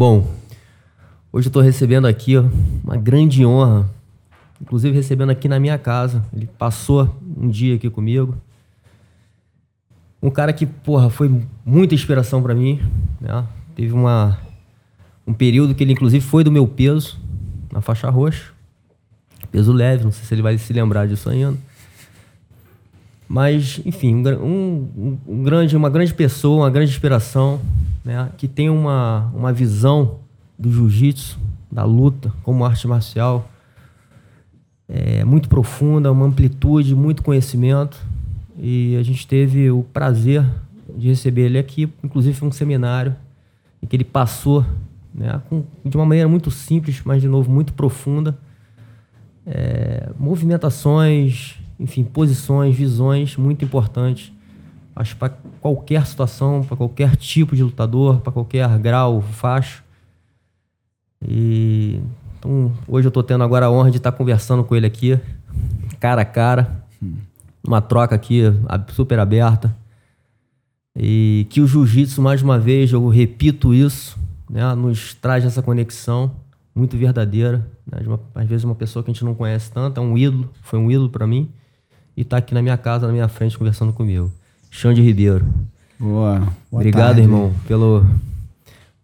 Bom, hoje eu estou recebendo aqui ó, uma grande honra, inclusive recebendo aqui na minha casa. Ele passou um dia aqui comigo. Um cara que, porra, foi muita inspiração para mim. Né? Teve uma, um período que ele, inclusive, foi do meu peso, na faixa roxa. Peso leve, não sei se ele vai se lembrar disso ainda. Mas, enfim, um, um, grande, uma grande pessoa, uma grande inspiração, né? que tem uma, uma visão do jiu-jitsu, da luta como arte marcial, é, muito profunda, uma amplitude, muito conhecimento. E a gente teve o prazer de receber ele aqui, inclusive foi um seminário em que ele passou né, com, de uma maneira muito simples, mas de novo muito profunda, é, movimentações, enfim, posições, visões muito importantes. Acho para qualquer situação, para qualquer tipo de lutador, para qualquer grau, faixa. E então, hoje eu estou tendo agora a honra de estar conversando com ele aqui, cara a cara, uma troca aqui super aberta. E que o jiu-jitsu, mais uma vez, eu repito isso, né, nos traz essa conexão muito verdadeira. Né, uma, às vezes, uma pessoa que a gente não conhece tanto, é um ídolo, foi um ídolo para mim e está aqui na minha casa, na minha frente, conversando comigo. Xande Ribeiro. Boa. Boa Obrigado, tarde. irmão, pelo,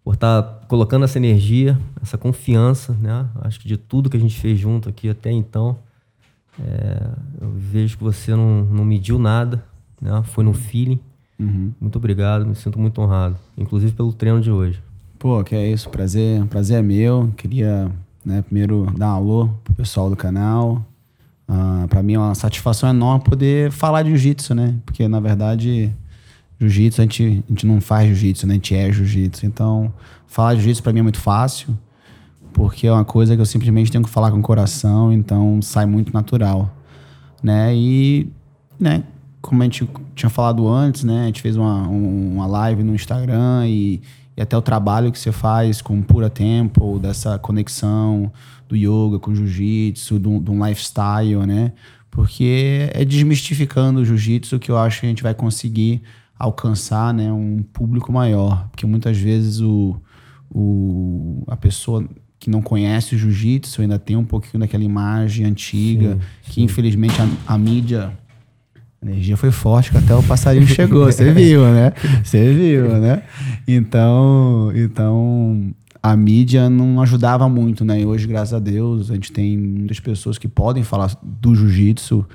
por estar tá colocando essa energia, essa confiança, né? Acho que de tudo que a gente fez junto aqui até então, é, eu vejo que você não, não mediu nada, né? Foi no feeling. Uhum. Muito obrigado, me sinto muito honrado, inclusive pelo treino de hoje. Pô, que é isso, prazer, prazer é meu. Queria, né, primeiro dar um alô pro pessoal do canal, Uh, para mim é uma satisfação enorme poder falar de jiu-jitsu, né? Porque, na verdade, jiu-jitsu, a gente, a gente não faz jiu-jitsu, né? A gente é jiu-jitsu. Então, falar de jiu-jitsu para mim é muito fácil, porque é uma coisa que eu simplesmente tenho que falar com o coração, então sai muito natural, né? E, né, como a gente tinha falado antes, né? A gente fez uma, uma live no Instagram e, e até o trabalho que você faz com Pura Tempo, dessa conexão do yoga com jiu-jitsu, de um lifestyle, né? Porque é desmistificando o jiu-jitsu que eu acho que a gente vai conseguir alcançar né, um público maior. Porque muitas vezes o, o, a pessoa que não conhece o jiu-jitsu ainda tem um pouquinho daquela imagem antiga, sim, que sim. infelizmente a, a mídia a energia foi forte, que até o passarinho chegou, você viu, né? Você viu, né? Então, então a mídia não ajudava muito, né? E hoje, graças a Deus, a gente tem muitas pessoas que podem falar do jiu-jitsu,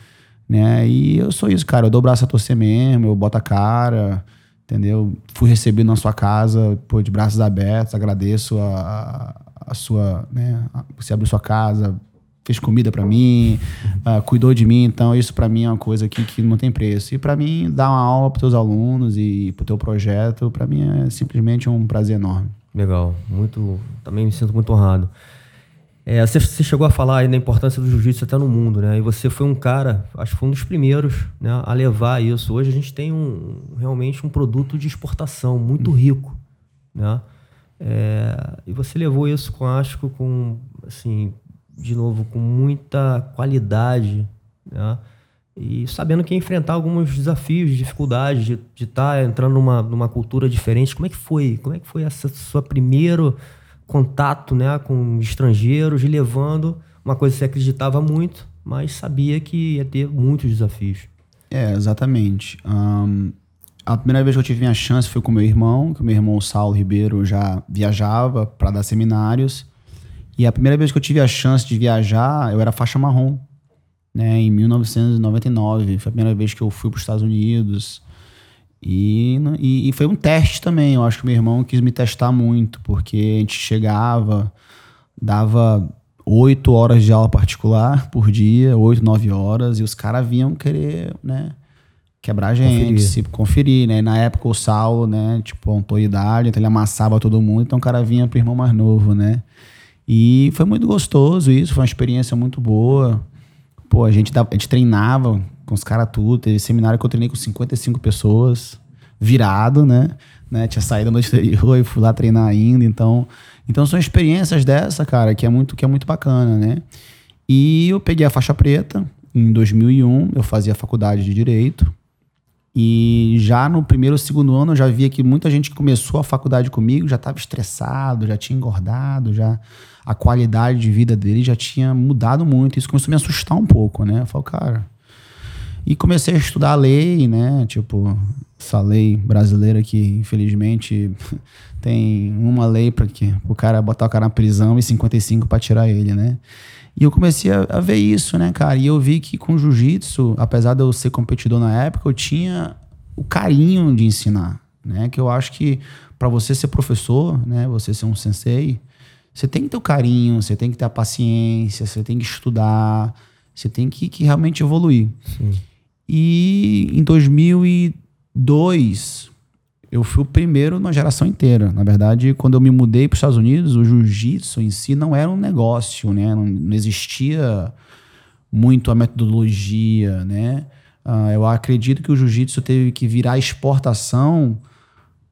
né? E eu sou isso, cara. Eu dou o braço a torcer mesmo, eu boto a cara, entendeu? Fui recebido na sua casa, pô, de braços abertos, agradeço a, a sua, né? Você abriu sua casa, fez comida para mim, uh, cuidou de mim, então isso para mim é uma coisa que, que não tem preço. E para mim, dar uma aula para teus alunos e para o teu projeto, para mim é simplesmente um prazer enorme. Legal, muito. Também me sinto muito honrado. É, você, você, chegou a falar aí da importância do jiu-jitsu até no mundo, né? E você foi um cara, acho que foi um dos primeiros, né, a levar isso. Hoje a gente tem um, realmente um produto de exportação muito uhum. rico, né? É, e você levou isso com, acho que com, assim, de novo, com muita qualidade, né? E sabendo que ia enfrentar alguns desafios, dificuldades de estar tá entrando numa, numa cultura diferente. Como é que foi? Como é que foi esse seu primeiro contato né, com estrangeiros, levando uma coisa que você acreditava muito, mas sabia que ia ter muitos desafios? É, exatamente. Um, a primeira vez que eu tive minha chance foi com meu irmão, que o meu irmão Saulo Ribeiro já viajava para dar seminários. E a primeira vez que eu tive a chance de viajar, eu era faixa marrom né, em 1999. Foi a primeira vez que eu fui para os Estados Unidos. E, e, e, foi um teste também. Eu acho que meu irmão quis me testar muito, porque a gente chegava, dava oito horas de aula particular por dia, oito, nove horas, e os caras vinham querer, né? Quebrar a gente, conferir. se conferir, né? E na época o Saulo, né? Tipo, autoridade, então ele amassava todo mundo, então o cara vinha pro irmão mais novo, né? E foi muito gostoso isso, foi uma experiência muito boa. Pô, a gente, a gente treinava com os caras tudo. Teve seminário que eu treinei com 55 pessoas, virado, né? né? Tinha saído no exterior e fui lá treinar ainda. Então, então são experiências dessa, cara, que é muito, que é muito bacana, né? E eu peguei a faixa preta em 2001. Eu fazia faculdade de Direito. E já no primeiro ou segundo ano eu já via que muita gente que começou a faculdade comigo já estava estressado, já tinha engordado, já a qualidade de vida dele já tinha mudado muito. Isso começou a me assustar um pouco, né? Eu falei, cara. E comecei a estudar a lei, né? Tipo, essa lei brasileira que, infelizmente, tem uma lei para que o cara botar o cara na prisão e 55 para tirar ele, né? E eu comecei a, a, ver isso, né, cara? E eu vi que com jiu-jitsu, apesar de eu ser competidor na época, eu tinha o carinho de ensinar, né? Que eu acho que para você ser professor, né, você ser um sensei, você tem que ter o carinho, você tem que ter a paciência, você tem que estudar, você tem que, que realmente evoluir. Sim. E em 2002, eu fui o primeiro na geração inteira. Na verdade, quando eu me mudei para os Estados Unidos, o jiu-jitsu em si não era um negócio, né? Não, não existia muito a metodologia, né? Uh, eu acredito que o jiu-jitsu teve que virar exportação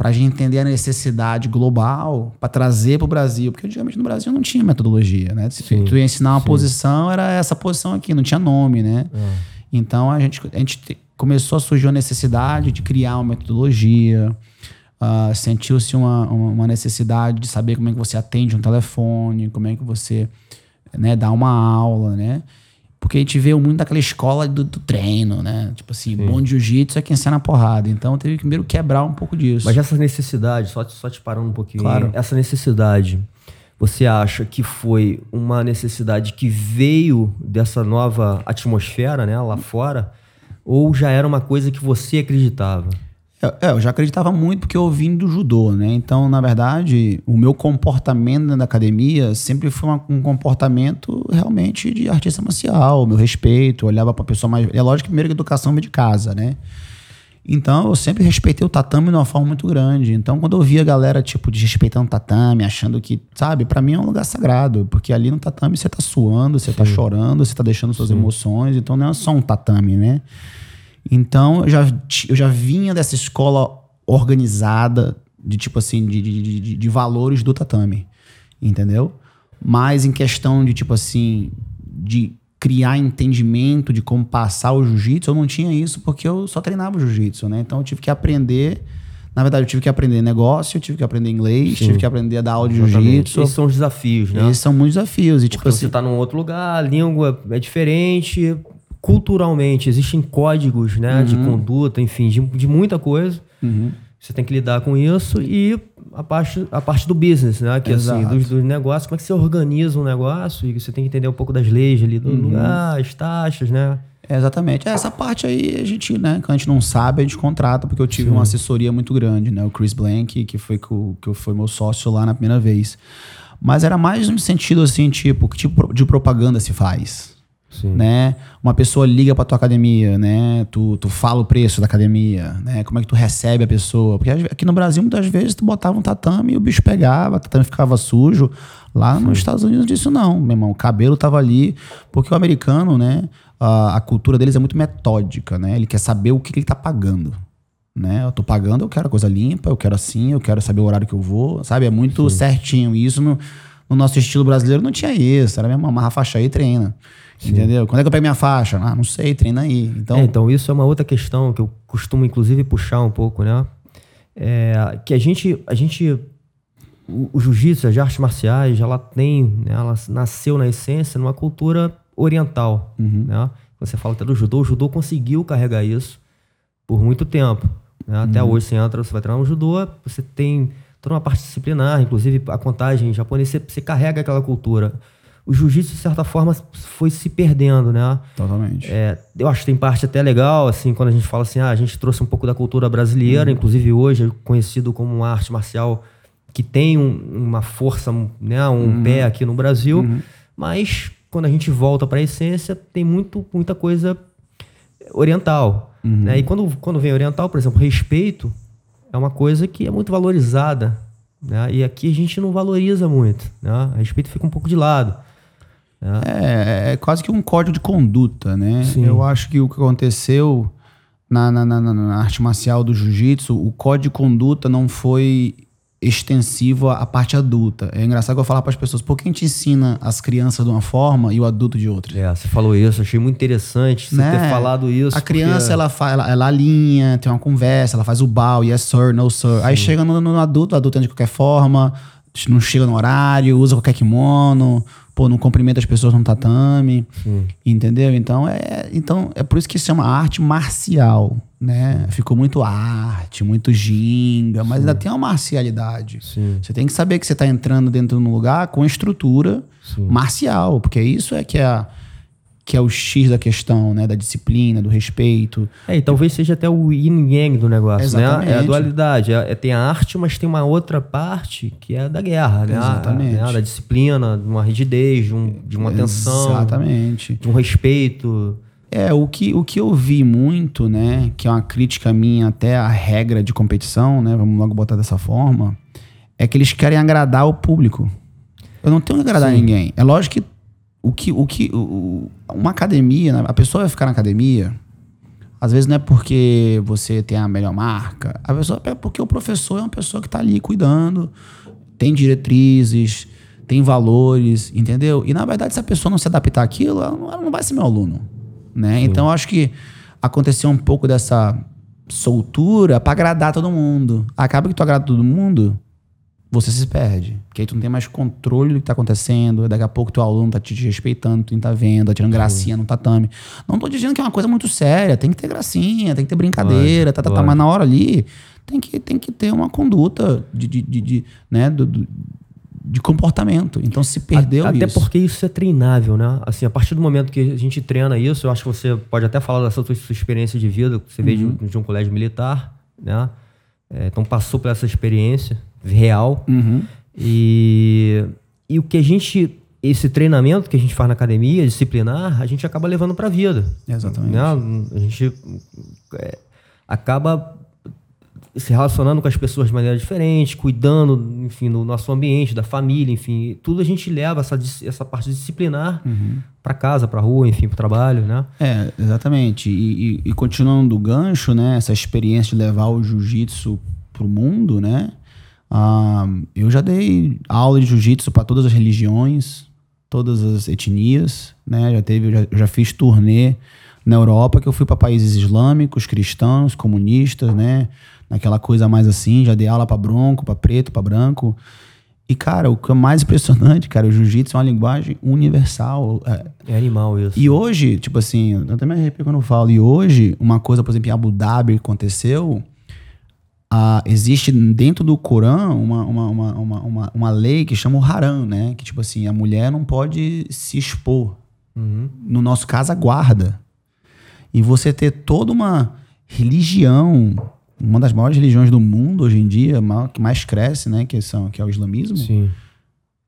para a gente entender a necessidade global para trazer para o Brasil, porque antigamente no Brasil não tinha metodologia, né? Se sim, tu ia ensinar uma sim. posição, era essa posição aqui, não tinha nome, né? É. Então a gente, a gente começou a surgir a necessidade de criar uma metodologia, Uh, sentiu-se uma, uma, necessidade de saber como é que você atende um telefone, como é que você né, dá uma aula, né? Porque a gente vê muito daquela escola do, do treino, né? Tipo assim, Sim. bom jiu-jitsu é quem sai na porrada. Então teve que primeiro quebrar um pouco disso. Mas essa necessidade, só te, só te parando um pouquinho, claro. essa necessidade, você acha que foi uma necessidade que veio dessa nova atmosfera, né, lá fora? Ou já era uma coisa que você acreditava? É, eu já acreditava muito porque eu vim do judô, né? Então, na verdade, o meu comportamento na academia sempre foi uma, um comportamento realmente de artista marcial, meu respeito, eu olhava para a pessoa mais. É lógico que primeiro que educação vem de casa, né? Então, eu sempre respeitei o tatame de uma forma muito grande. Então, quando eu via a galera, tipo, desrespeitando o tatame, achando que, sabe, para mim é um lugar sagrado, porque ali no tatame você tá suando, você tá Sim. tá chorando, você tá deixando suas Sim. emoções, então não é só um tatame, né? Então, eu já, eu já vinha dessa escola organizada, de tipo assim, de, de, de, de valores do tatame, entendeu? Mas em questão de tipo assim, de criar entendimento de como passar o jiu-jitsu, eu não tinha isso porque eu só treinava jiu-jitsu, né? Então eu tive que aprender. Na verdade, eu tive que aprender negócio, eu tive que aprender inglês, Sim. tive que aprender a dar aula de jiu-jitsu. Esses são os desafios, né? Esses são muitos desafios. E, tipo assim, você tá num outro lugar, a língua é diferente, culturalmente existem códigos né, uhum. de conduta, enfim, de, de muita coisa. Uhum. Você tem que lidar com isso e a parte, a parte do business, né? Que assim, dos, dos negócios, como é que você organiza um negócio e você tem que entender um pouco das leis ali do uhum. lugar, as taxas, né? É, exatamente. Essa parte aí a gente, né, quando a gente não sabe, a gente contrata, porque eu tive Sim. uma assessoria muito grande, né? O Chris Blank, que foi, que foi meu sócio lá na primeira vez. Mas era mais no sentido assim, tipo, que tipo de propaganda se faz? Sim. né? Uma pessoa liga para tua academia, né? Tu, tu fala o preço da academia, né? Como é que tu recebe a pessoa? Porque aqui no Brasil muitas vezes tu botava um tatame e o bicho pegava, o tatame ficava sujo. Lá Sim. nos Estados Unidos disso não, meu irmão. O cabelo tava ali, porque o americano, né? A, a cultura deles é muito metódica, né? Ele quer saber o que, que ele tá pagando. Né? Eu tô pagando, eu quero a coisa limpa, eu quero assim, eu quero saber o horário que eu vou, sabe? É muito Sim. certinho. E isso no, no, nosso estilo brasileiro não tinha isso. Era mesmo amarra a faixa aí e treina. Sim. Entendeu? Quando é que eu pego minha faixa? Ah, não sei, treina aí. Então... É, então, isso é uma outra questão que eu costumo, inclusive, puxar um pouco, né? É, que a gente, a gente o, jiu-jitsu, as artes marciais, ela tem, né, ela nasceu na essência numa cultura oriental, uhum. né? Você fala até do judô, o judô conseguiu carregar isso por muito tempo. Né? Até uhum. hoje você entra, você vai treinar no judô, você tem toda uma parte disciplinar, inclusive a contagem japonesa, você, você carrega aquela cultura o jiu-jitsu, de certa forma, foi se perdendo, né? Totalmente. É, eu acho que tem parte até legal, assim, quando a gente fala assim, ah, a gente trouxe um pouco da cultura brasileira, uhum. inclusive hoje é conhecido como uma arte marcial que tem um, uma força, né, um uhum. pé aqui no Brasil, uhum. mas quando a gente volta para a essência, tem muito, muita coisa oriental. Uhum. Né? E quando, quando vem oriental, por exemplo, respeito é uma coisa que é muito valorizada. Né? E aqui a gente não valoriza muito. Né? respeito fica um pouco de lado. É. é, é quase que um código de conduta, né? Sim. Eu acho que o que aconteceu na, na, na, na arte marcial do jiu-jitsu, o código de conduta não foi extensivo à parte adulta. É engraçado que eu falar para as pessoas, por que a gente ensina as crianças de uma forma e o adulto de outra? É, você falou isso, achei muito interessante você Né? ter falado isso. A criança, porque- ela, ela, ela alinha, tem uma conversa, ela faz o bow, yes sir, no sir. Aí chega no, no adulto, o adulto anda de qualquer forma, não chega no horário, usa qualquer kimono, pô, não cumprimenta as pessoas no tatame, entendeu? Então é, então é por isso que se chama arte marcial, né? Ficou muito arte, muito ginga, mas ainda tem uma marcialidade. Sim. Você tem que saber que você está entrando dentro de um lugar com estrutura marcial, porque isso é que é, a- que é o X da questão, né? Da disciplina, do respeito. É, e talvez seja até o yin yang do negócio, né? É a Exatamente. dualidade. É, é- tem a arte, mas tem uma outra parte que é da guerra, né? Exatamente. A-? Da disciplina, de uma rigidez, de, um- de uma atenção, Exatamente. de um respeito. É, o que, o que eu vi muito, né? Que é uma crítica minha até à regra de competição, né? Vamos logo botar dessa forma. É que eles querem agradar o público. Eu não tenho que agradar Sim. ninguém. É lógico que o que, o que o- uma academia, né? a pessoa vai ficar na academia, às vezes não é porque você tem a melhor marca, a pessoa é porque o professor é uma pessoa que está ali cuidando, tem diretrizes, tem valores, entendeu? E na verdade, se a pessoa não se adaptar àquilo, ela não, ela não vai ser meu aluno, né? Então eu acho que aconteceu um pouco dessa soltura para agradar todo mundo. Acaba que tu agrada todo mundo, você se perde. Porque aí tu não tem mais controle do que tá acontecendo. Daqui a pouco teu aluno tá te respeitando, tu não tá vendo, tá tirando gracinha no tatame. Não tô dizendo que é uma coisa muito séria. Tem que ter gracinha, tem que ter brincadeira, tá, tá, tá. Mas na hora ali, tem que, tem que ter uma conduta de, de, de, de, né, do, do- de comportamento. Então se perdeu Até isso. porque isso é treinável, né? Assim, a partir do momento que a gente treina isso, eu acho que você pode até falar dessa sua, sua experiência de vida, que você veio de, um- de um colégio militar, né? É, então passou por essa experiência real. Uhum. E, e o que a gente. Esse treinamento que a gente faz na academia, disciplinar, a gente acaba levando pra vida. Exatamente. Né? A gente é, acaba se relacionando com as pessoas de maneira diferente, cuidando, enfim, do nosso ambiente, da família, enfim, tudo a gente leva essa, essa parte disciplinar pra casa, pra rua, enfim, pro trabalho, né? É, exatamente. E, e- e continuando o gancho, né? Essa experiência de levar o jiu-jitsu pro mundo, né? Ah, eu já dei aula de jiu-jitsu para todas as religiões, todas as etnias, né? Já teve, eu já, eu já fiz turnê na Europa que eu fui para países islâmicos, cristãos, comunistas, né? Naquela coisa mais assim, já dei aula para bronco, para preto, para branco. E cara, o que é mais impressionante, cara, o jiu-jitsu é uma linguagem universal. É, É animal isso. e hoje, tipo assim, eu até me arrepio quando eu falo. E hoje, uma coisa, por exemplo, em Abu Dhabi aconteceu, ah, existe dentro do Corão uma, uma, uma, uma, uma, lei que chama o haram, né? Que, tipo assim, a mulher não pode se expor. No nosso caso, a guarda. E você ter toda uma religião, uma das maiores religiões do mundo hoje em dia, que mais cresce, né? Que, são, que é o islamismo Sim.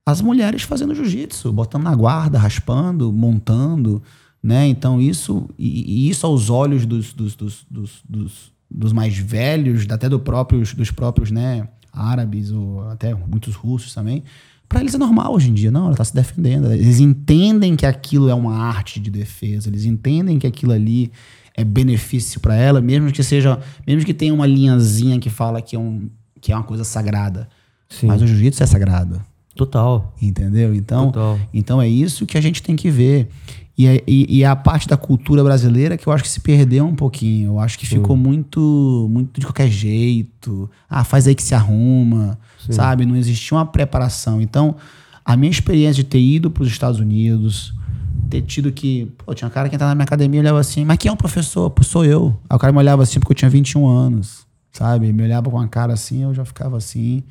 as mulheres fazendo jiu-jitsu, botando na guarda, raspando, montando, né? Então isso e, e isso aos olhos dos, dos, dos, dos, dos- mais velhos, até do próprios, dos próprios, né, árabes ou até muitos russos também, para eles é normal hoje em dia. Não, ela tá se defendendo. Eles entendem que aquilo é uma arte de defesa. Eles entendem que aquilo ali é benefício para ela, mesmo que seja, mesmo que tenha uma linhazinha que fala que é um que é uma coisa sagrada. Sim. Mas o jiu-jitsu é sagrado. Total. Entendeu? Então, Total. então é isso que a gente tem que ver. E é, e, e é a parte da cultura brasileira que eu acho que se perdeu um pouquinho. Eu acho que ficou muito, muito de qualquer jeito. Ah, faz aí que se arruma, sabe? Não existia uma preparação. Então, a minha experiência de ter ido para os Estados Unidos, ter tido que. Pô, tinha um cara que entrava na minha academia e olhava assim, mas quem é o professor? Pô, sou eu. Aí o cara me olhava assim porque eu tinha 21 anos, sabe? Me olhava com uma cara assim, eu já ficava assim.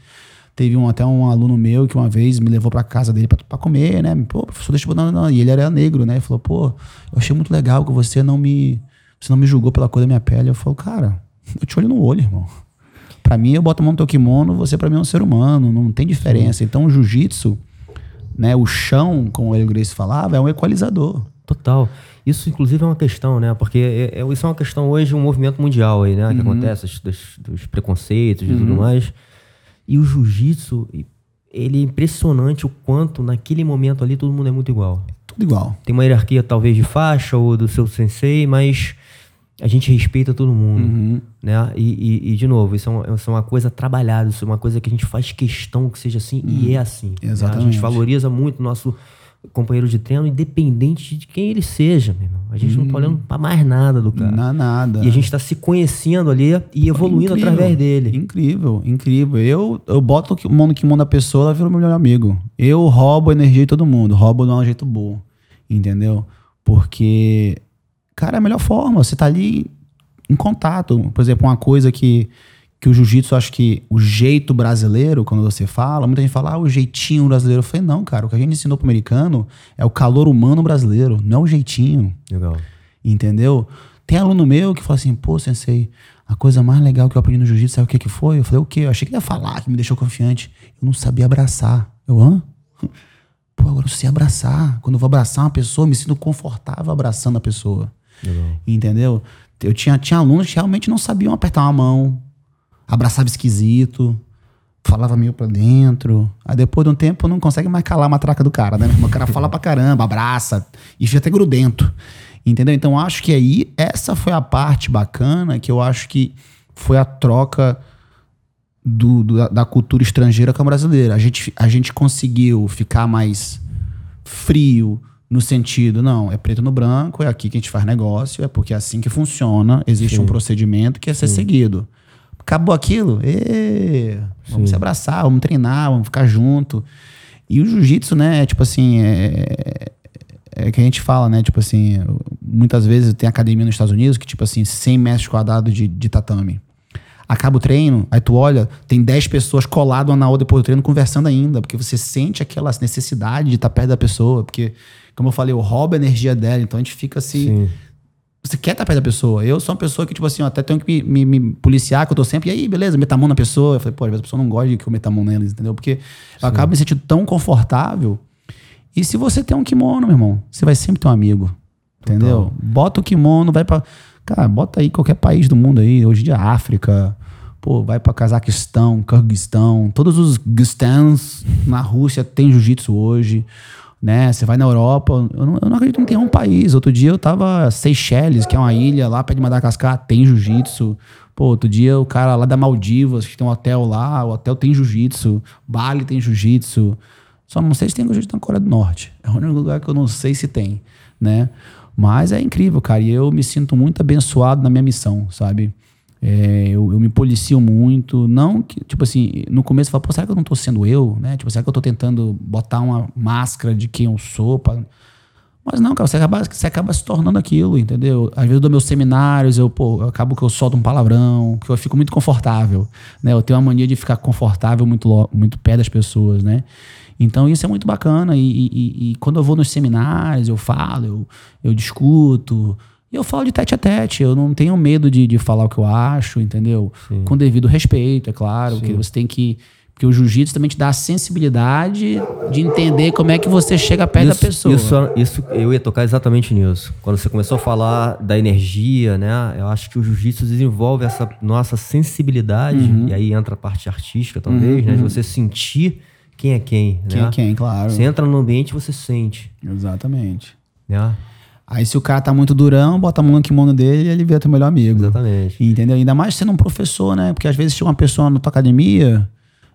Teve um, até um aluno meu que uma vez me levou pra casa dele pra comer, né? Pô, professor, deixa eu botar. Não, não. E ele era negro, né? Ele falou, pô, eu achei muito legal que você não me. Você não me julgou pela cor da minha pele. Eu falo, cara, eu te olho no olho, irmão. Pra mim, eu boto a mão no teu kimono, você pra mim é um ser humano, não tem diferença. Então, o jiu-jitsu, né? O chão, como o Hélio Grace falava, é um equalizador. Total. Isso, inclusive, é uma questão, né? Porque é, é- isso é uma questão hoje, um movimento mundial aí, né? Que acontece, dos, dos- dos preconceitos e tudo mais. E o jiu-jitsu, ele é impressionante o quanto, naquele momento ali, todo mundo é muito igual. Tudo igual. Tem uma hierarquia, talvez, de faixa ou do seu sensei, mas a gente respeita todo mundo, uhum. né? E, e, e, de novo, isso é, uma, isso é, uma, coisa trabalhada, isso é uma coisa que a gente faz questão que seja assim uhum. e é assim. Exatamente. Né? A gente valoriza muito o nosso companheiro de treino, independente de quem ele seja, meu irmão. A gente uhum. não tá olhando pra mais nada do cara. Não, nada. E a gente tá se conhecendo ali e evoluindo incrível, através dele. Incrível, incrível. Eu, eu boto o mundo que manda a pessoa, ela vira o meu melhor amigo. Eu roubo a energia de todo mundo, roubo de um jeito bom. Entendeu? Porque cara, é a melhor forma. Você tá ali em contato. Por exemplo, uma coisa que, que o jiu-jitsu, acho que o jeito brasileiro, quando você fala, muita gente fala, ah, o jeitinho brasileiro. Eu falei, não, cara, o que a gente ensinou pro americano é o calor humano brasileiro, não é o jeitinho. Legal. Entendeu? Tem aluno meu que fala assim, pô, sensei, a coisa mais legal que eu aprendi no jiu-jitsu, sabe o que, que foi? Eu falei, o quê? Eu achei que ia falar, que me deixou confiante. Eu não sabia abraçar. Eu, hã? Pô, agora eu sei abraçar. Quando eu vou abraçar uma pessoa, eu me sinto confortável abraçando a pessoa. Legal. Entendeu? Eu tinha, tinha alunos que realmente não sabiam apertar uma mão, abraçava esquisito, falava meio pra dentro. Aí depois de um tempo não consegue mais calar a matraca do cara, né? O cara fala pra caramba, abraça, e fica até grudento. Entendeu? Então acho que aí essa foi a parte bacana que eu acho que foi a troca do, do, da cultura estrangeira com a brasileira. A gente, a gente conseguiu ficar mais frio, no sentido, não, é preto no branco, é aqui que a gente faz negócio, é porque é assim que funciona, existe Sim. um procedimento que é ser Sim. seguido. Acabou aquilo, ê, vamos Sim. se abraçar, vamos treinar, vamos ficar junto. E o jiu-jitsu, né, é tipo assim, é, é que a gente fala, né, tipo assim, muitas vezes tem academia nos Estados Unidos que, tipo assim, 100 metros quadrados de, de tatame. Acaba o treino, aí tu olha, tem 10 pessoas coladas uma na outra depois do treino conversando ainda, porque você sente aquela necessidade de estar perto da pessoa, porque como eu falei, eu roubo a energia dela, então a gente fica assim. Você quer estar perto da pessoa. Eu sou uma pessoa que, tipo assim, eu até tenho que me, me, me, policiar, que eu tô sempre, e aí, beleza, meta a mão na pessoa. Eu falei, pô, às vezes a pessoa não gosta de que eu meta a mão neles, entendeu? Porque eu acabo me sentindo tão confortável. E se você tem um kimono, meu irmão, você vai sempre ter um amigo. Entendeu? Total. Bota o kimono, vai pra. Cara, bota aí qualquer país do mundo aí, hoje de África. Pô, vai pra Cazaquistão, Kirguistão, todos os Gustans na Rússia tem jiu-jitsu hoje né? Você vai na Europa, eu não, eu não acredito que tenha um país. Outro dia eu tava Seychelles, que é uma ilha lá perto de Madagascar, tem jiu-jitsu. Pô, outro dia o cara lá da Maldivas, que tem um hotel lá, o hotel tem jiu-jitsu. Bali tem jiu-jitsu. Só não sei se tem jiu-jitsu na Coreia do Norte. É o único lugar que eu não sei se tem, né? Mas é incrível, cara. E eu me sinto muito abençoado na minha missão, sabe? É, eu, eu, me policio muito. Não que, tipo assim, no começo eu falo, pô, será que eu não tô sendo eu? Né? Tipo, será que eu tô tentando botar uma máscara de quem eu sou? Pra... Mas não, cara, você acaba, você acaba se tornando aquilo, entendeu? Às vezes eu dou meus seminários, eu, pô, eu acabo que eu solto um palavrão, que eu fico muito confortável, né? Eu tenho uma mania de ficar confortável muito, muito perto das pessoas, né? Então isso é muito bacana. E, e, e, quando eu vou nos seminários, eu falo, eu, eu discuto, e eu falo de tete a tete, eu não tenho medo de, de falar o que eu acho, entendeu? Sim. Com devido respeito, é claro, Sim. que você tem que. Porque o jiu-jitsu também te dá a sensibilidade de entender como é que você chega perto isso, da pessoa. Isso, isso eu ia tocar exatamente nisso. Quando você começou a falar da energia, né? Eu acho que o jiu-jitsu desenvolve essa nossa sensibilidade, uhum. e aí entra a parte artística, talvez, uhum. né? De uhum. você sentir quem é quem. Quem né? é quem, claro. Você entra no ambiente você sente. Exatamente. Né? Aí se o cara tá muito durão, bota a mão no kimono dele e ele vira teu melhor amigo. Exatamente. Entendeu? Ainda mais sendo um professor, né? Porque às vezes chega uma pessoa na tua academia,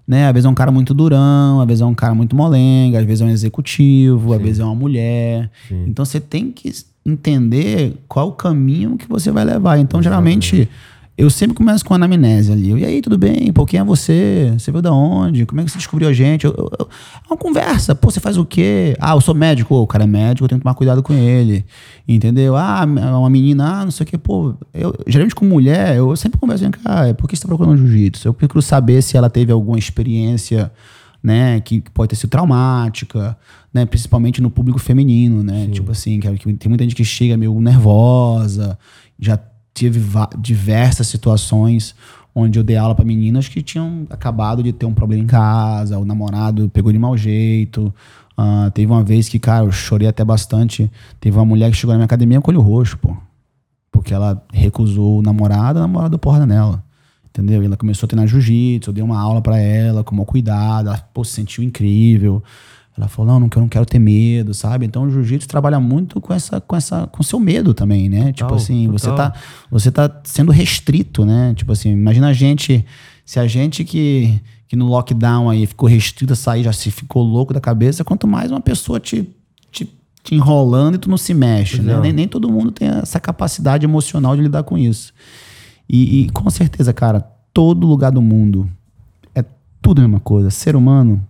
né? Às vezes é um cara muito durão, às vezes é um cara muito molenga, às vezes é um executivo, Sim. às vezes é uma mulher. Sim. Então você tem que entender qual o caminho que você vai levar. Então, Exatamente. geralmente eu sempre começo com a anamnese ali. E aí, tudo bem? Pô, quem é você? Você veio da onde? Como é que você descobriu a gente? Eu, eu, eu, é uma conversa. Pô, você faz o quê? Ah, eu sou médico. o cara é médico, eu tenho que tomar cuidado com ele. Entendeu? Ah, uma menina, ah, não sei o quê. Pô, eu, geralmente com mulher, eu sempre converso, vem cá, por que você tá procurando jiu-jitsu? Eu procuro saber se ela teve alguma experiência, né, que, que pode ter sido traumática, né, principalmente no público feminino, né? Sim. Tipo assim, que, que tem muita gente que chega meio nervosa, já tive diversas situações onde eu dei aula para meninas que tinham acabado de ter um problema em casa, o namorado pegou de mau jeito. Uh, teve uma vez que, cara, eu chorei até bastante. Teve uma mulher que chegou na minha academia com olho roxo, pô. Porque ela recusou o namorado, o namorado porra nela. Entendeu? E ela começou a treinar jiu-jitsu, eu dei uma aula para ela, com o cuidado, ela pô, se sentiu incrível. Ela falou, não, não, eu não quero ter medo, sabe? Então o jiu-jitsu trabalha muito com essa, com essa, com seu medo também, né? Tipo Total, assim, você total. tá, você tá sendo restrito, né? Tipo assim, imagina a gente, se a gente que, que no lockdown aí ficou restrito a sair, já se ficou louco da cabeça, quanto mais uma pessoa te, te, te enrolando e tu não se mexe, né? Nem, nem todo mundo tem essa capacidade emocional de lidar com isso. E, e com certeza, cara, todo lugar do mundo é tudo a mesma coisa. Ser humano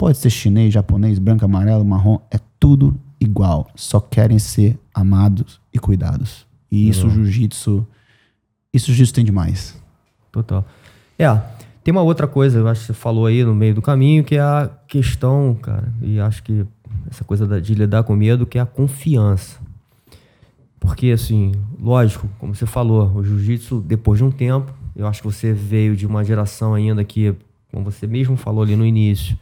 pode ser chinês, japonês, branco, amarelo, marrom, é tudo igual. Só querem ser amados e cuidados. E isso o jiu-jitsu, isso o jiu-jitsu tem demais. Total. É, tem uma outra coisa, eu acho que você falou aí no meio do caminho, que é a questão, cara, e acho que essa coisa de lidar com medo, que é a confiança. Porque, assim, lógico, como você falou, o jiu-jitsu, depois de um tempo, eu acho que você veio de uma geração ainda que, como você mesmo falou ali no início,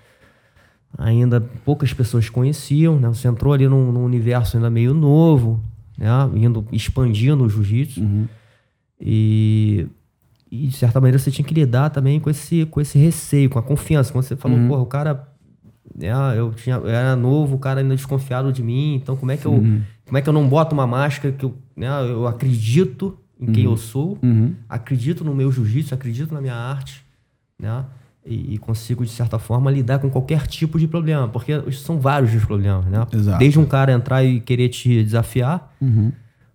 ainda poucas pessoas conheciam, né? Você entrou ali num, num universo ainda meio novo, né? Indo, expandindo o jiu-jitsu. E, e, de certa maneira, você tinha que lidar também com esse, com esse receio, com a confiança. Quando você falou, porra, o cara. né, eu, tinha, eu era novo, o cara ainda desconfiado de mim, então como é que eu, como é que eu não boto uma máscara que eu, né, eu acredito em quem eu sou, acredito no meu jiu-jitsu, acredito na minha arte, né? E, e consigo, de certa forma, lidar com qualquer tipo de problema, porque são vários os problemas, né? Exato. Desde um cara entrar e querer te desafiar,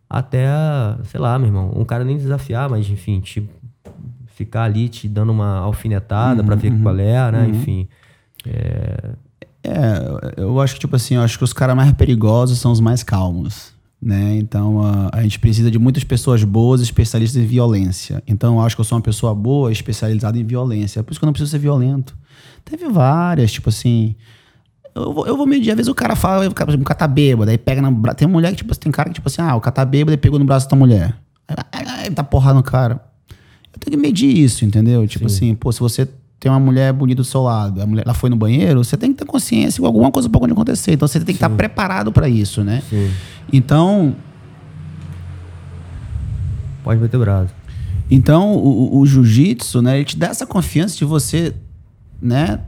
até, sei lá, meu irmão, um cara nem desafiar, mas enfim, te ficar ali te dando uma alfinetada pra ver qual é, né? Enfim. É, eu acho que, tipo assim, eu acho que os caras mais perigosos são os mais calmos, né? Então, a, a gente precisa de muitas pessoas boas, especialistas em violência. Então, eu acho que eu sou uma pessoa boa, especializada em violência. É por isso que eu não preciso ser violento. Teve várias, tipo assim... Eu vou, eu vou medir, às vezes o cara fala, o cara, o cara tá bêbado, aí pega braço. Tem mulher que, tipo, tem cara que, tipo assim, ah, o cara tá bêbado e pegou no braço da mulher. Aí, aí, aí dá porrada no cara. Eu tenho que medir isso, entendeu? Tipo assim, pô, se você tem uma mulher bonita do seu lado, a mulher ela foi no banheiro, você tem que ter consciência que alguma coisa pode acontecer. Então você tem que estar preparado para isso, né? Sim. Então, Pode meter o braço. então o, o- jiu-jitsu, né, ele te dá essa confiança de você, né,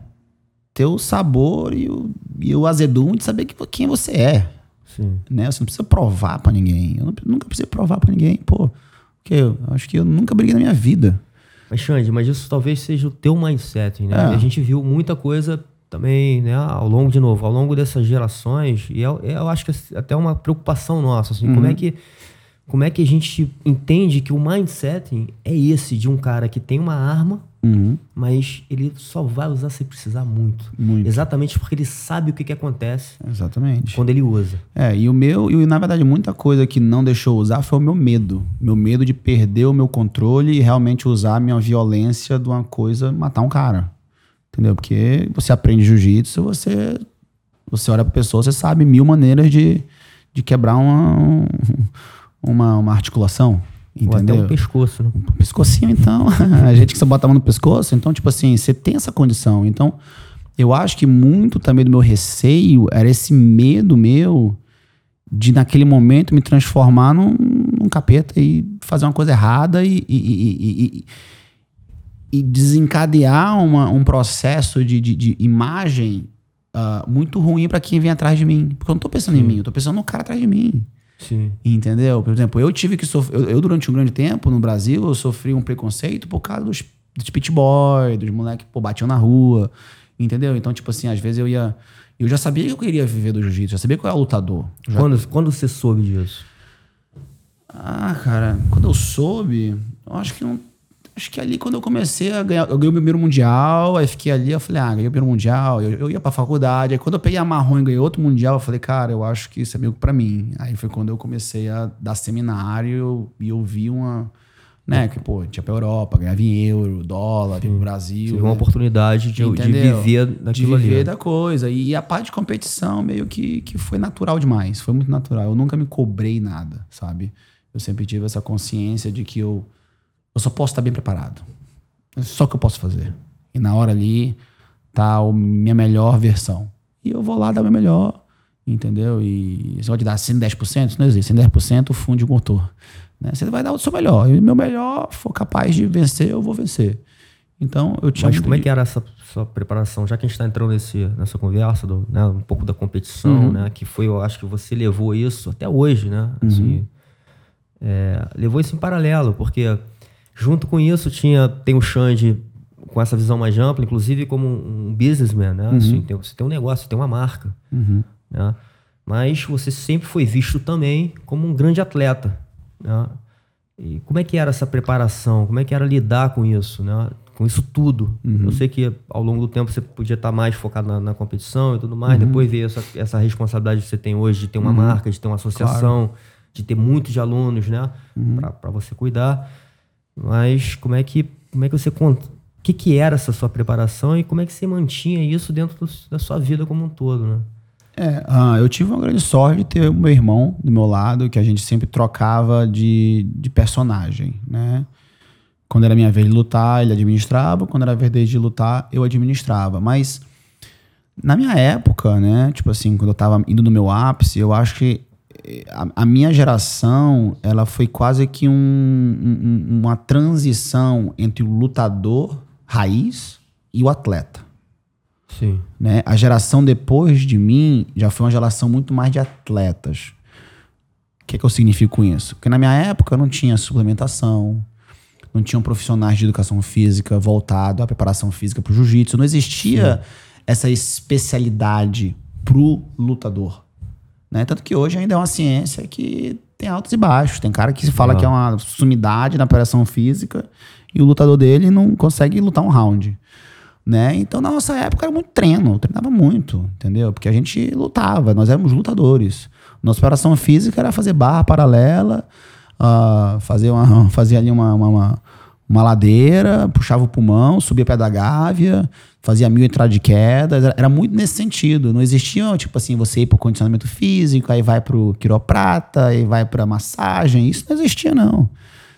ter o sabor e o, e o azedume de saber que, quem você é. Sim. né? Você não precisa provar pra ninguém. Eu não- nunca precisei provar pra ninguém, pô. Porque eu acho que eu nunca briguei na minha vida. Mas, Xande, mas isso talvez seja o teu mindset, né? É. A gente viu muita coisa também, né? Ao longo, de novo, ao longo dessas gerações, e eu, eu acho que é até uma preocupação nossa, assim, como é Uhum. que como é que a gente entende que o mindset é esse de um cara que tem uma arma, mas ele só vai usar se precisar muito. Muito. Exatamente porque ele sabe o que, que acontece Exatamente. quando ele usa. É, e o meu, e na verdade muita coisa que não deixou usar foi o meu medo. Meu medo de perder o meu controle e realmente usar a minha violência de uma coisa, matar um cara. Entendeu? Porque você aprende jiu-jitsu, você, você olha pra pessoa, você sabe mil maneiras de, de quebrar uma, uma, uma articulação. Ou até Entendeu? um pescoço, né? Um pescocinho, então. a gente que só bota a mão no pescoço. Então, tipo assim, você tem essa condição. Então, eu acho que muito também do meu receio era esse medo meu de, naquele momento, me transformar num, num capeta e fazer uma coisa errada e, e, e- e- desencadear uma- um processo de, de- de imagem ah, muito ruim pra quem vem atrás de mim. Porque eu não tô pensando em mim, eu tô pensando no cara atrás de mim. Sim. Entendeu? Por exemplo, eu tive que sofrer. Eu, eu, durante um grande tempo, no Brasil, eu sofri um preconceito por causa dos, dos pit boy, dos moleques que batiam na rua. Entendeu? Então, tipo assim, às vezes eu ia. Eu já sabia que eu queria viver do jiu-jitsu, já sabia que eu era lutador. Já- Quando, quando você soube disso? Ah, cara, quando eu soube, eu acho que não. Acho que ali quando eu comecei a ganhar. Eu ganhei o meu primeiro mundial, aí fiquei ali, eu falei, ah, ganhei o primeiro mundial, eu, eu ia pra faculdade. Aí quando eu peguei a marrom e ganhei outro mundial, eu falei, cara, eu acho que isso é meio que pra mim. Aí foi quando eu comecei a dar seminário e eu vi uma. Né, que, pô, tinha pra Europa, ganhava em euro, dólar, vir pro Brasil. Tive uma né? oportunidade de, de viver de daquilo viver ali. da coisa. E a parte de competição meio que, que foi natural demais. Foi muito natural. Eu nunca me cobrei nada, sabe? Eu sempre tive essa consciência de que eu, eu só posso estar bem preparado. É só o que eu posso fazer. E na hora ali tá a minha melhor versão. E eu vou lá dar o meu melhor, entendeu? E você pode dar 110%, isso não existe. 110% funde o motor. Né? Você vai dar o seu melhor. E o meu melhor, for capaz de vencer, eu vou vencer. Então eu tinha. Mas como é que era essa sua preparação? Já que a gente está entrando nesse, nessa conversa, do, né, um pouco da competição, uhum. né? Que foi, eu acho que você levou isso até hoje, né? Assim, uhum. é, levou isso em paralelo, porque junto com isso tinha tem o Xande com essa visão mais ampla, inclusive como um businessman, né? Uhum. Assim, tem, você tem um negócio, você tem uma marca, uhum. né? Mas você sempre foi visto também como um grande atleta, né? E como é que era essa preparação? Como é que era lidar com isso, né? Com isso tudo. Uhum. Eu sei que ao longo do tempo você podia estar mais focado na, na competição e tudo mais. Uhum. Depois veio essa, essa responsabilidade que você tem hoje de ter uma uhum. marca, de ter uma associação, claro. de ter muitos de alunos, né? Uhum. Para você cuidar. Mas como é que, como é que você conta? O que, que era essa sua preparação e como é que você mantinha isso dentro do, da sua vida como um todo, né? É, uh, eu tive uma grande sorte de ter o meu irmão do meu lado, que a gente sempre trocava de, de personagem, né? Quando era minha vez de lutar, ele administrava, quando era a vez de lutar, eu administrava. Mas na minha época, né, tipo assim, quando eu tava indo no meu ápice, eu acho que a, a minha geração, ela foi quase que um, um, uma transição entre o lutador raiz e o atleta. Sim. Né? A geração depois de mim já foi uma geração muito mais de atletas. O que, é que eu significo com isso? Porque na minha época não tinha suplementação, não tinham profissionais de educação física voltado à preparação física para o jiu-jitsu, não existia Sim. essa especialidade pro lutador. Né? Tanto que hoje ainda é uma ciência que tem altos e baixos. Tem cara que fala ah. que é uma sumidade na preparação física e o lutador dele não consegue lutar um round né? Então, na nossa época era muito treino, treinava muito, entendeu? Porque a gente lutava, nós éramos lutadores. Nossa operação física era fazer barra paralela, uh, fazer, uma, fazer ali uma, uma, uma, ladeira, puxava o pulmão, subia pé da gávea, fazia mil entradas de queda, era, era, muito nesse sentido. Não existia, tipo assim, você ir pro condicionamento físico, aí vai pro quiroprata, aí vai pra massagem, isso não existia não,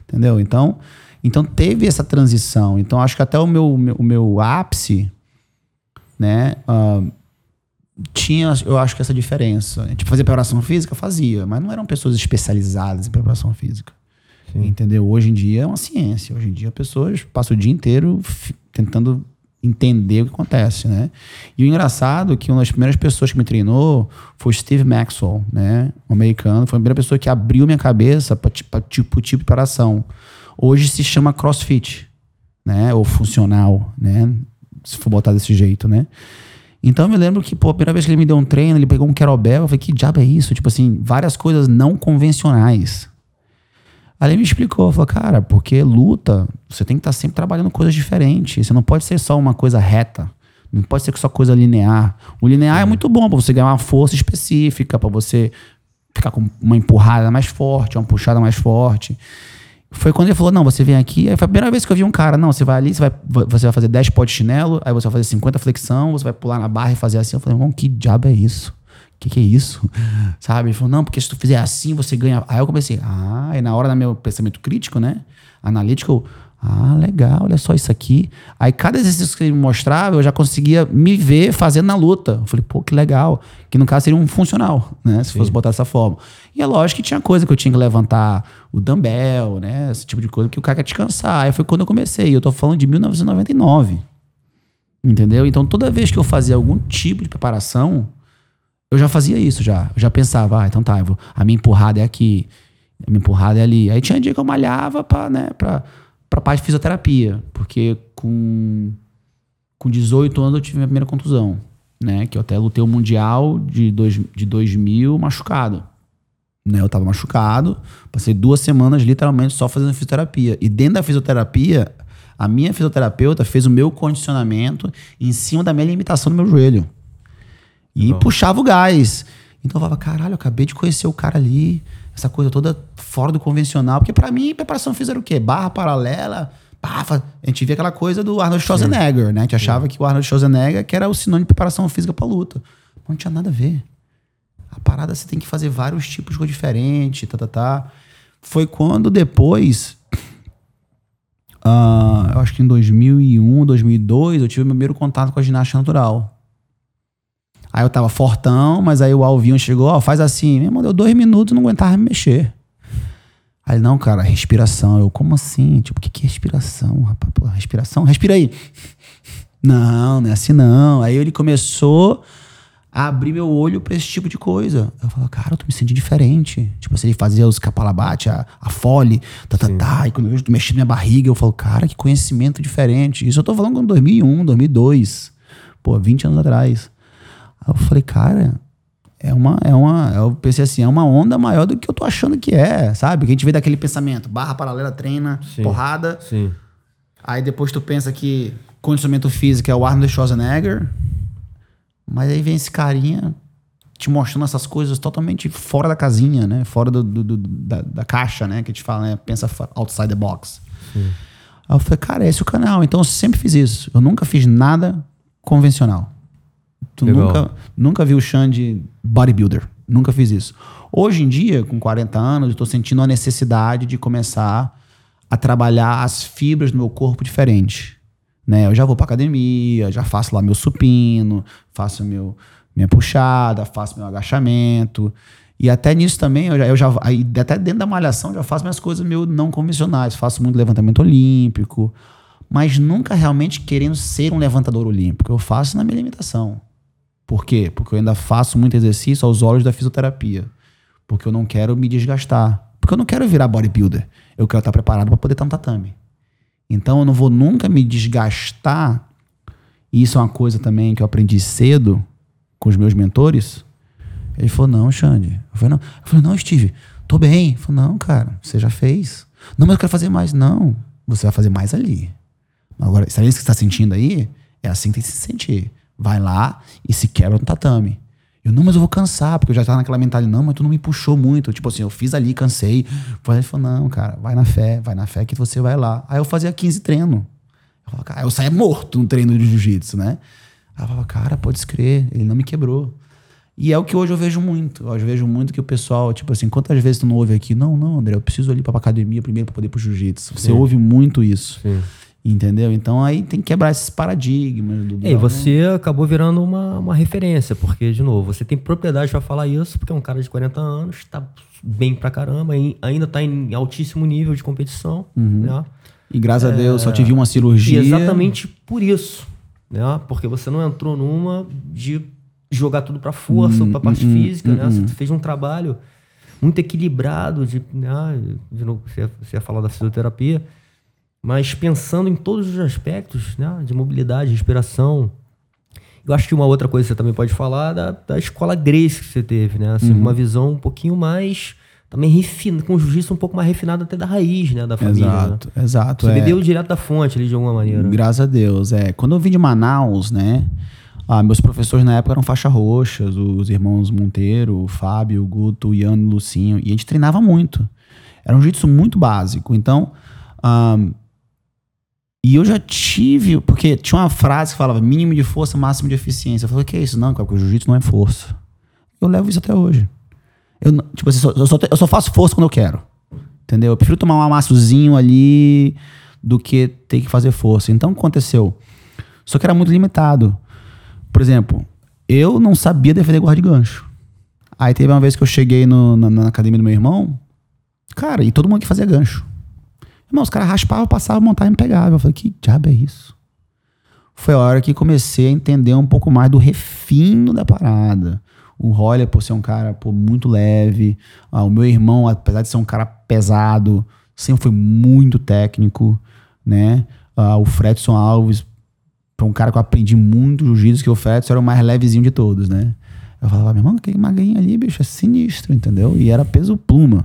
entendeu? Então... Então teve essa transição. Então acho que até o meu, meu, o meu ápice, né, uh, tinha, eu acho que essa diferença. Tipo, fazer preparação física, fazia, mas não eram pessoas especializadas em preparação física. Sim. Entendeu? Hoje em dia é uma ciência. Hoje em dia pessoas passam o dia inteiro tentando entender o que acontece, né? E o engraçado é que uma das primeiras pessoas que me treinou foi Steve Maxwell, né? Um americano. Foi a primeira pessoa que abriu minha cabeça para tipo, tipo de preparação. Hoje se chama crossfit, né? Ou funcional, né? Se for botar desse jeito, né? Então eu me lembro que, pô, a primeira vez que ele me deu um treino, ele pegou um kettlebell, eu falei, que diabo é isso? Tipo assim, várias coisas não convencionais. Aí ele me explicou, falou, cara, porque luta, você tem que estar tá sempre trabalhando coisas diferentes. Você não pode ser só uma coisa reta. Não pode ser só coisa linear. O linear é, é muito bom para você ganhar uma força específica, para você ficar com uma empurrada mais forte, uma puxada mais forte. Foi quando ele falou: não, você vem aqui. Aí foi a primeira vez que eu vi um cara: não, você vai ali, você vai, você vai fazer 10 pó de chinelo, aí você vai fazer 50 flexão, você vai pular na barra e fazer assim. Eu falei: irmão, que diabo é isso? O que, que é isso? Sabe? Ele falou: não, porque se tu fizer assim, você ganha. Aí eu comecei: ah, e na hora do meu pensamento crítico, né? Analítico, ah, legal, olha só isso aqui. Aí cada exercício que ele me mostrava, eu já conseguia me ver fazendo na luta. Eu falei, pô, que legal. Que no caso seria um funcional, né? Se Sim. fosse botar dessa forma. E é lógico que tinha coisa que eu tinha que levantar o dumbbell, né? Esse tipo de coisa que o cara quer descansar. Aí foi quando eu comecei. Eu tô falando de 1999. Entendeu? Então toda vez que eu fazia algum tipo de preparação, eu já fazia isso já. Eu já pensava, ah, então tá, vou, a minha empurrada é aqui, a minha empurrada é ali. Aí tinha dia que eu malhava pra, né, pra para parte de fisioterapia, porque com, com 18 anos eu tive minha primeira contusão, né? Que eu até lutei o Mundial de, dois, de 2000 machucado. Né? Eu tava machucado, passei duas semanas literalmente só fazendo fisioterapia. E dentro da fisioterapia, a minha fisioterapeuta fez o meu condicionamento em cima da minha limitação do meu joelho. E puxava o gás. Então eu falava, caralho, eu acabei de conhecer o cara ali essa coisa toda fora do convencional. Porque para mim, preparação física era o quê? Barra paralela. Barra, a gente via aquela coisa do Arnold Schwarzenegger, Sim. né? A gente achava Sim. que o Arnold Schwarzenegger que era o sinônimo de preparação física para luta. Mas não tinha nada a ver. A parada você tem que fazer vários tipos de coisa diferente, tá, tá, tá. Foi quando depois, uh, eu acho que em 2001, 2002, eu tive meu primeiro contato com a ginástica natural. Aí eu tava fortão, mas aí o Alvinho chegou, ó, faz assim. Meu irmão, deu dois minutos, não aguentava me mexer. Aí, não, cara, respiração. Eu, como assim? Tipo, o que, que é respiração, rapaz? Pô, respiração? Respira aí. Não, não é assim não. Aí ele começou a abrir meu olho pra esse tipo de coisa. Eu falava, cara, eu tô me sentindo diferente. Tipo assim, ele fazia os capalabate, a, a fole, tá, tá, tá. E quando eu vejo mexendo minha barriga, eu falo, cara, que conhecimento diferente. Isso eu tô falando com 2001, 2002. Pô, 20 anos atrás. Aí eu falei, cara, é uma, é uma, eu pensei assim, é uma onda maior do que eu tô achando que é, sabe? Que a gente vê daquele pensamento, barra paralela treina, Sim. porrada. Sim. Aí depois tu pensa que condicionamento físico é o Arnold Schwarzenegger, mas aí vem esse carinha te mostrando essas coisas totalmente fora da casinha, né? Fora do, do, do da, da, caixa, né? Que a gente fala, né? Pensa outside the box. Sim. Aí eu falei, cara, esse é o canal. Então eu sempre fiz isso. Eu nunca fiz nada convencional. Tu nunca, nunca viu o Xande bodybuilder. Nunca fiz isso. Hoje em dia, com 40 anos, eu tô sentindo a necessidade de começar a trabalhar as fibras do meu corpo diferente. Né? Eu já vou pra academia, já faço lá meu supino, faço meu, minha puxada, faço meu agachamento. E até nisso também, eu já, eu já aí, até dentro da malhação, já faço minhas coisas meio não convencionais. Faço muito levantamento olímpico, mas nunca realmente querendo ser um levantador olímpico. Eu faço na minha limitação. Por quê? Porque eu ainda faço muito exercício aos olhos da fisioterapia. Porque eu não quero me desgastar. Porque eu não quero virar bodybuilder. Eu quero estar preparado para poder estar no tatame. Então eu não vou nunca me desgastar. E isso é uma coisa também que eu aprendi cedo com os meus mentores. Ele falou: Não, Xande. Eu falei: Não, eu falei, não Steve, tô bem. Ele falou: Não, cara, você já fez. Não, mas eu quero fazer mais. Não, você vai fazer mais ali. Agora, isso que você está sentindo aí? É assim que tem que se sentir vai lá e se quebra no tatame. Eu, não, mas eu vou cansar, porque eu já tava naquela mentalidade, não, mas tu não me puxou muito. Tipo assim, eu fiz ali, cansei. Ele falou, não, cara, vai na fé, vai na fé que você vai lá. Aí eu fazia 15 treinos. Eu falava, cara, eu saía morto no treino de jiu-jitsu, né? Aí eu falava, cara, pode escrever, ele não me quebrou. E é o que hoje eu vejo muito. Hoje eu vejo muito que o pessoal, tipo assim, quantas vezes tu não ouve aqui? Não, não, André, eu preciso ali pra academia primeiro pra poder ir pro jiu-jitsu. Você ouve muito isso. Sim. Entendeu? Então aí tem que quebrar esses paradigmas. Do, do e você acabou virando uma, uma referência, porque, de novo, você tem propriedade para falar isso, porque é um cara de 40 anos, está bem pra caramba, ainda está em altíssimo nível de competição. Uhum. Né? E graças é, a Deus só tive uma cirurgia. exatamente por isso. Né? Porque você não entrou numa de jogar tudo para força, uhum, para parte uhum, física, né? Você fez um trabalho muito equilibrado de, né? de novo, você, você ia falar da fisioterapia mas pensando em todos os aspectos né, de mobilidade, respiração. Eu acho que uma outra coisa que você também pode falar da, da escola Grace que você teve, né? Assim, uhum. Uma visão um pouquinho mais também refina, com jiu-jitsu um pouco mais refinado até da raiz, né, da família. Exato, né? exato. Você é. bebeu direto da fonte ali de alguma maneira. Graças a Deus, é. Quando eu vim de Manaus, né, ah, meus professores na época eram faixa roxas, os irmãos Monteiro, o Fábio, o Guto, o Ian e o Lucinho, e a gente treinava muito. Era um jiu-jitsu muito básico. Então, ah, e eu já tive, porque tinha uma frase que falava mínimo de força, máximo de eficiência. Eu falei, que é isso? Não, porque o jiu-jitsu não é força. Eu levo isso até hoje. Eu, tipo assim, eu só, eu só faço força quando eu quero. Entendeu? Eu prefiro tomar um amassozinho ali do que ter que fazer força. Então, aconteceu? Só que era muito limitado. Por exemplo, eu não sabia defender guarda de gancho. Aí teve uma vez que eu cheguei no, na, na academia do meu irmão, cara, e todo mundo que fazia gancho. Irmão, os caras raspavam, passavam, montavam e me pegavam. Eu falei, que diabo é isso? Foi a hora que comecei a entender um pouco mais do refino da parada. O Roller, por ser um cara pô, muito leve. Ah, o meu irmão, apesar de ser um cara pesado, sempre foi muito técnico, né? Ah, o Fredson Alves, foi um cara que eu aprendi muito jiu-jitsu, que o Fredson era o mais levezinho de todos, né? Eu falava, meu irmão, aquele magrinho ali, bicho, é sinistro, entendeu? E era peso pluma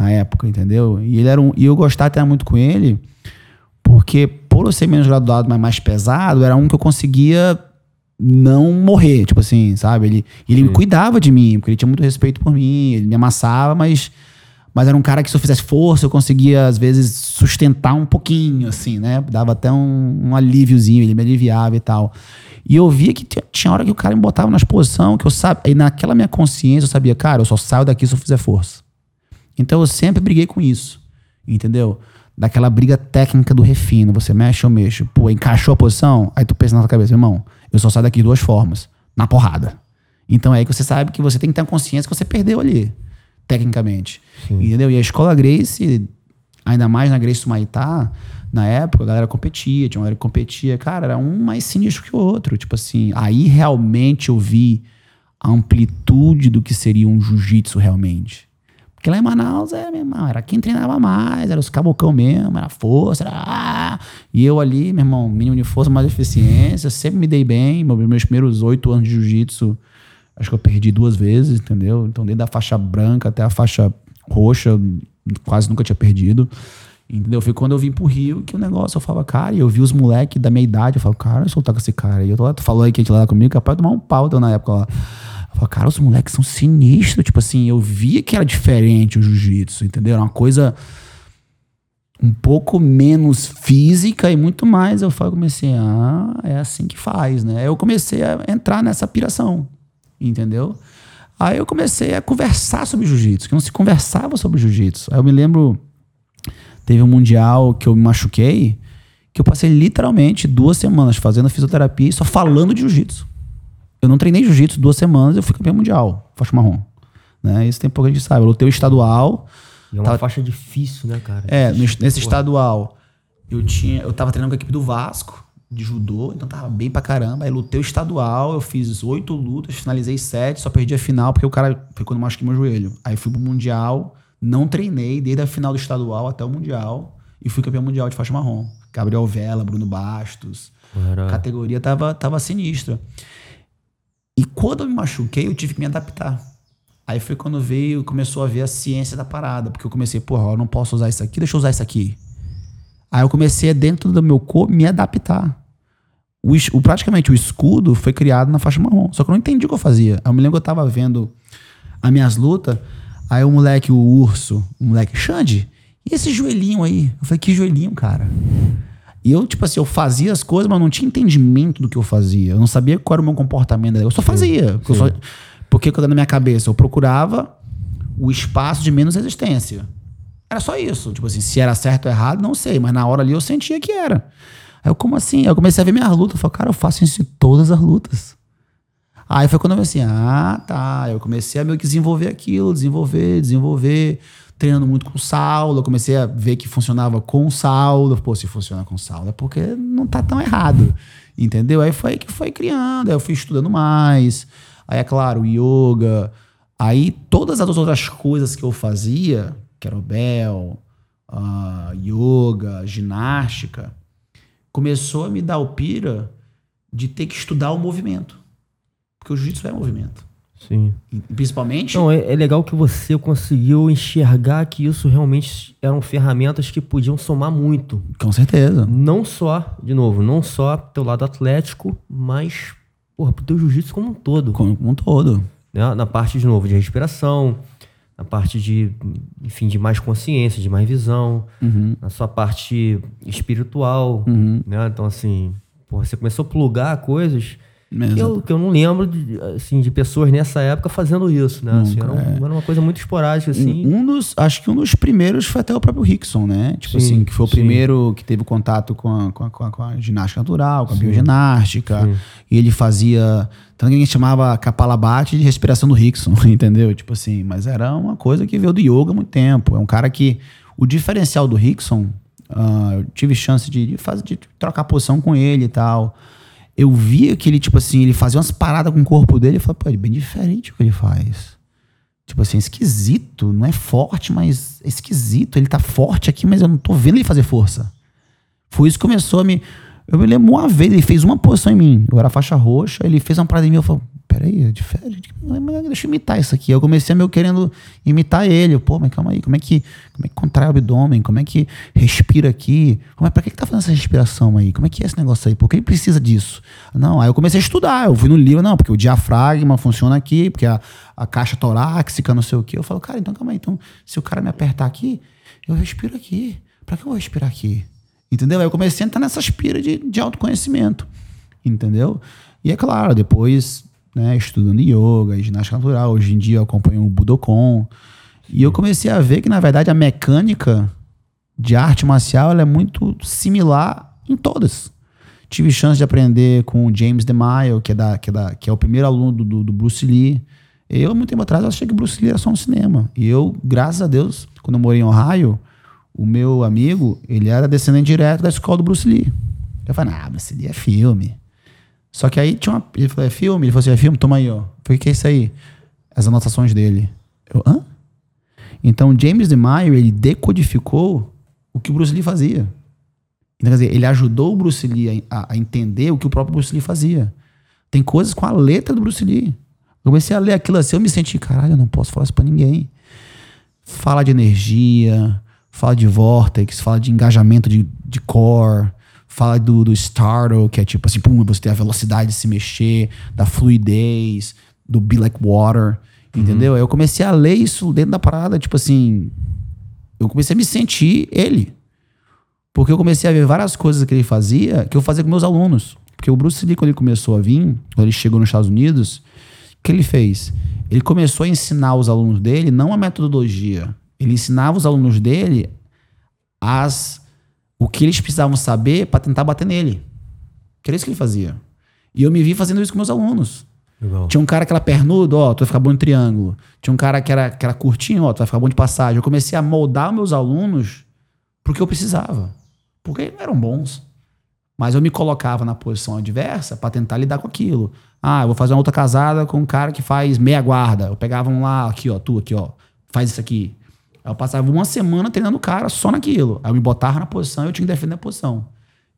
na época, entendeu? E ele era um, e eu gostava até muito com ele, porque por eu ser menos graduado, mas mais pesado, era um que eu conseguia não morrer, tipo assim, sabe? Ele, ele me cuidava de mim, porque ele tinha muito respeito por mim, ele me amassava, mas mas era um cara que se eu fizesse força, eu conseguia às vezes sustentar um pouquinho, assim, né? Dava até um, um alíviozinho, ele me aliviava e tal. E eu via que tinha hora que o cara me botava nas posições que eu sabia, e naquela minha consciência eu sabia, cara, eu só saio daqui se eu fizer força. Então eu sempre briguei com isso, entendeu? Daquela briga técnica do refino. Você mexe ou mexo. Pô, encaixou a posição? Aí tu pensa na tua cabeça, irmão, eu só saio daqui de duas formas. Na porrada. Então é aí que você sabe que você tem que ter a consciência que você perdeu ali. tecnicamente. Entendeu? E a escola Grace, ainda mais na Grace Maitá, na época, a galera competia, tinha uma galera que competia. Cara, era um mais sinistro que o outro. Tipo assim, aí realmente eu vi a amplitude do que seria um jiu-jitsu realmente. Porque lá em Manaus, é, meu irmão, era quem treinava mais, era os cabocão mesmo, era força, era... Ah! E eu ali, meu irmão, mínimo de força, mais eficiência, sempre me dei bem. Meus primeiros oito anos de jiu-jitsu, acho que eu perdi duas vezes, entendeu? Então, desde a faixa branca até a faixa roxa, quase nunca tinha perdido. Entendeu? Foi quando eu vim pro Rio que o negócio, eu falava, cara, eu vi os moleques da minha idade, eu falo, cara, eu soltar com esse cara. E eu tô lá, tu falou aí que a gente lá comigo, capaz de tomar um pau na época lá. Eu falei, cara, os moleques são sinistros. Tipo assim, eu via que era diferente o jiu-jitsu, entendeu? Era uma coisa um pouco menos física e muito mais. Eu comecei, ah, é assim que faz, né? Eu comecei a entrar nessa piração, entendeu? Aí eu comecei a conversar sobre jiu-jitsu, que não se conversava sobre jiu-jitsu. Aí eu me lembro, teve um mundial que eu me machuquei, que eu passei literalmente duas semanas fazendo fisioterapia e só falando de jiu-jitsu. Eu não treinei jiu-jitsu duas semanas, eu fui campeão mundial, faixa marrom. Né? Isso tem pouco a gente sabe. Eu lutei o estadual. E é uma tava... faixa difícil, né, cara? É, nesse Porra. estadual, eu tinha, eu tava treinando com a equipe do Vasco, de judô, então tava bem pra caramba. Aí lutei o estadual, eu fiz oito lutas, finalizei sete, só perdi a final porque o cara quando eu machuquei meu joelho. Aí fui pro Mundial, não treinei desde a final do estadual até o Mundial e fui campeão mundial de faixa marrom. Gabriel Vela, Bruno Bastos. A categoria tava, tava sinistra. E quando eu me machuquei, eu tive que me adaptar. Aí foi quando veio, começou a ver a ciência da parada, porque eu comecei, porra, eu não posso usar isso aqui, deixa eu usar isso aqui. Aí eu comecei dentro do meu corpo me adaptar. O, o, praticamente o escudo foi criado na faixa marrom. Só que eu não entendi o que eu fazia. Eu me lembro que eu tava vendo as minhas lutas, aí o moleque, o urso, o moleque, Xande, e esse joelhinho aí? Eu falei, que joelhinho, cara? E eu, tipo assim, eu fazia as coisas, mas não tinha entendimento do que eu fazia. Eu não sabia qual era o meu comportamento. Eu só fazia. Porque, eu só, porque na minha cabeça eu procurava o espaço de menos resistência. Era só isso. Tipo assim, se era certo ou errado, não sei. Mas na hora ali eu sentia que era. Aí eu, como assim? Aí eu comecei a ver minhas lutas. Eu falei, cara, eu faço isso em todas as lutas. Aí foi quando eu assim, ah, tá. Eu comecei a meio que desenvolver aquilo, desenvolver, desenvolver treinando muito com Saulo, comecei a ver que funcionava com Saulo. Pô, se funciona com Saulo é porque não tá tão errado. Entendeu? Aí foi que foi criando, aí eu fui estudando mais. Aí, é claro, yoga. Aí todas as outras coisas que eu fazia, kettlebell, uh, yoga, ginástica, começou a me dar o pira de ter que estudar o movimento. Porque o jiu-jitsu é movimento. Sim. Principalmente. Não, é, é, legal que você conseguiu enxergar que isso realmente eram ferramentas que podiam somar muito. Com certeza. Não só, de novo, não só teu lado atlético, mas porra, pro teu jiu-jitsu como um todo. Como um todo. Né? Na parte, de novo, de respiração, na parte de, enfim, de mais consciência, de mais visão, uhum. na sua parte espiritual, uhum. né? Então, assim, porra, você começou a plugar coisas eu, que eu não lembro de, assim, de pessoas nessa época fazendo isso, né? Assim, era, um, é. era, uma coisa muito esporádica, assim. Um, dos, acho que um dos primeiros foi até o próprio Rickson, né? Tipo sim, assim, que foi o sim. primeiro que teve contato com a, com a, com a ginástica natural, com a sim. bioginástica. E ele fazia. Tanto que a gente chamava capalabate de respiração do Rickson, entendeu? Tipo assim, mas era uma coisa que veio do yoga há muito tempo. É um cara que. O diferencial do Rickson, uh, eu tive chance de, de, fazer, de trocar posição com ele e tal eu via que ele, tipo assim, ele fazia umas paradas com o corpo dele e falei, pô, é bem diferente o que ele faz. Tipo assim, esquisito, não é forte, mas é esquisito. Ele tá forte aqui, mas eu não tô vendo ele fazer força. Foi isso que começou a me. Eu me lembro uma vez, ele fez uma posição em mim. Eu era faixa roxa, ele fez uma parada em mim, eu falei, peraí, é diferente. Deixa eu imitar isso aqui. Eu comecei meio querendo imitar ele. Pô, mas calma aí, como é que, como é que contrai o abdômen? Como é que respira aqui? Como é, pra que, que tá fazendo essa respiração aí? Como é que é esse negócio aí? Por que ele precisa disso? Não, aí eu comecei a estudar. Eu fui no livro, não, porque o diafragma funciona aqui, porque a, a caixa torácica, não sei o quê. Eu falo, cara, então calma aí. Então, se o cara me apertar aqui, eu respiro aqui. Pra que eu vou respirar aqui? Entendeu? Aí eu comecei a entrar nessa aspira de, de autoconhecimento. Entendeu? E é claro, depois né, estudando yoga ginástica natural. Hoje em dia eu acompanho o Budokon. E eu comecei a ver que, na verdade, a mecânica de arte marcial é muito similar em todas. Tive chance de aprender com o James DeMille, que é, da, que é, da, que é o primeiro aluno do, do, Bruce Lee. Eu, muito tempo atrás, achei que Bruce Lee era só um cinema. E eu, graças a Deus, quando eu morei em Ohio, o meu amigo, ele era descendente direto da escola do Bruce Lee. Eu falei, ah, Bruce Lee é filme. Só que aí tinha uma. Ele falou, é filme? Ele falou assim, é filme? Toma aí, ó. O que é isso aí? As anotações dele. Eu, hã? Então, James DeMaio, ele decodificou o que o Bruce Lee fazia. Então, quer dizer, ele ajudou o Bruce Lee a, a, entender o que o próprio Bruce Lee fazia. Tem coisas com a letra do Bruce Lee. Eu comecei a ler aquilo assim, eu me senti, caralho, eu não posso falar isso pra ninguém. Fala de energia, fala de vortex, fala de engajamento de, de core, fala do, do startle, que é tipo assim, pum, você tem a velocidade de se mexer, da fluidez, do be like water, uhum. entendeu? Aí eu comecei a ler isso dentro da parada, tipo assim, eu comecei a me sentir ele. Porque eu comecei a ver várias coisas que ele fazia, que eu fazia com meus alunos. Porque o Bruce Lee, quando ele começou a vir, quando ele chegou nos Estados Unidos, o que ele fez? Ele começou a ensinar os alunos dele não a metodologia. Ele ensinava os alunos dele as o que eles precisavam saber para tentar bater nele. Que era isso que ele fazia. E eu me vi fazendo isso com meus alunos. Legal. Tinha um cara que era pernudo, ó, tu vai ficar bom em triângulo. Tinha um cara que era, que era curtinho, ó, tu vai ficar bom de passagem. Eu comecei a moldar meus alunos porque eu precisava. Porque eram bons. Mas eu me colocava na posição adversa para tentar lidar com aquilo. Ah, eu vou fazer uma outra casada com um cara que faz meia guarda. Eu pegava um lá, aqui, ó, tu aqui, ó, faz isso aqui. Eu passava uma semana treinando o cara só naquilo. Aí eu me botava na posição e eu tinha que defender a posição.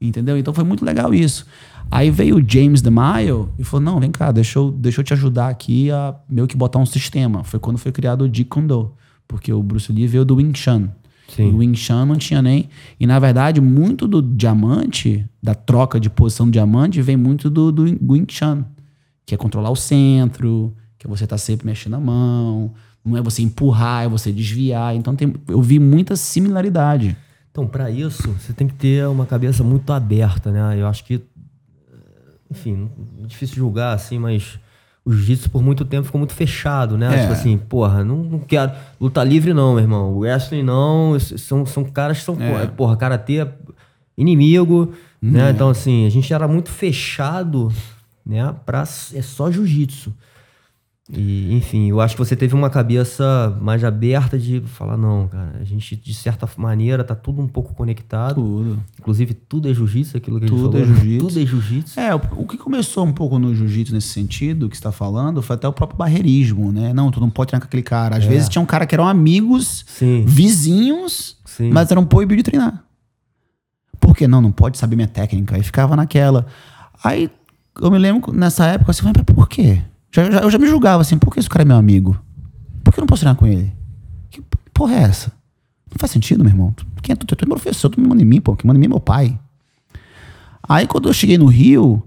Entendeu? Então foi muito legal isso. Aí veio o James DeMille e falou: Não, vem cá, deixa eu, deixa eu te ajudar aqui a meio que botar um sistema. Foi quando foi criado o Jeet Kune Do. Porque o Bruce Lee veio do Wing Chun. Sim. O Wing Chun não tinha nem. E na verdade, muito do diamante, da troca de posição do diamante, vem muito do, do Wing Chun, que é controlar o centro, que é você estar tá sempre mexendo a mão, não é você empurrar, é você desviar. Então tem, eu vi muita similaridade. Então, para isso, você tem que ter uma cabeça muito aberta, né? Eu acho que, enfim, é difícil julgar assim, mas o jiu-jitsu por muito tempo ficou muito fechado, né? É. Tipo assim, porra, não, não quero. Luta livre não, meu irmão. Wrestling não. São, são caras que são, é. porra, karatê é inimigo, né? Uhum. Então, assim, a gente era muito fechado, né? Pra, é só jiu-jitsu. E, enfim, eu acho que você teve uma cabeça mais aberta de falar, não, cara, a gente, de certa maneira, tá tudo um pouco conectado. Tudo. Inclusive, tudo é jiu-jitsu, aquilo que tudo a gente falou. É jiu-jitsu. Tudo é jiu-jitsu. É, o que começou um pouco no jiu-jitsu nesse sentido, que você tá falando, foi até o próprio barreirismo, né? Não, tu não pode treinar com aquele cara. Às é. vezes tinha um cara que eram amigos, Sim. vizinhos, Sim. mas eram proibidos de treinar. Por que não? Não pode saber minha técnica. Aí ficava naquela. Aí eu me lembro nessa época assim, mas por quê? Já, já, eu já me julgava assim, por que esse cara é meu amigo? Por que eu não posso treinar com ele? Que porra é essa? Não faz sentido, meu irmão. Quem é tu? Tu é professor, tu me manda em mim, pô. Quem manda em mim é meu pai. Aí quando eu cheguei no Rio,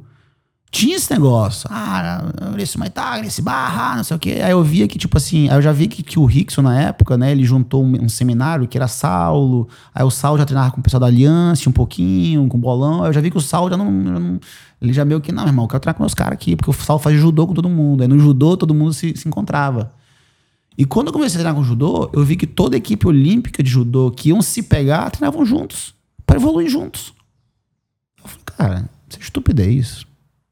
tinha esse negócio. Ah, esse Maitag, esse barra, não sei o quê. Aí eu via que, tipo assim, eu já vi que, que o Rickson, na época, né, ele juntou um, um, seminário que era Saulo. Aí o Saulo já treinava com o pessoal da Aliança um pouquinho, com o bolão. Aí eu já vi que o Saulo já não, já não ele já meio que, não, irmão, eu quero treinar com meus caras aqui, porque o Saulo faz judô com todo mundo. Aí no judô todo mundo se, se encontrava. E quando eu comecei a treinar com judô, eu vi que toda a equipe olímpica de judô que iam se pegar, treinavam juntos, para evoluir juntos. Eu falei, cara, isso é estupidez,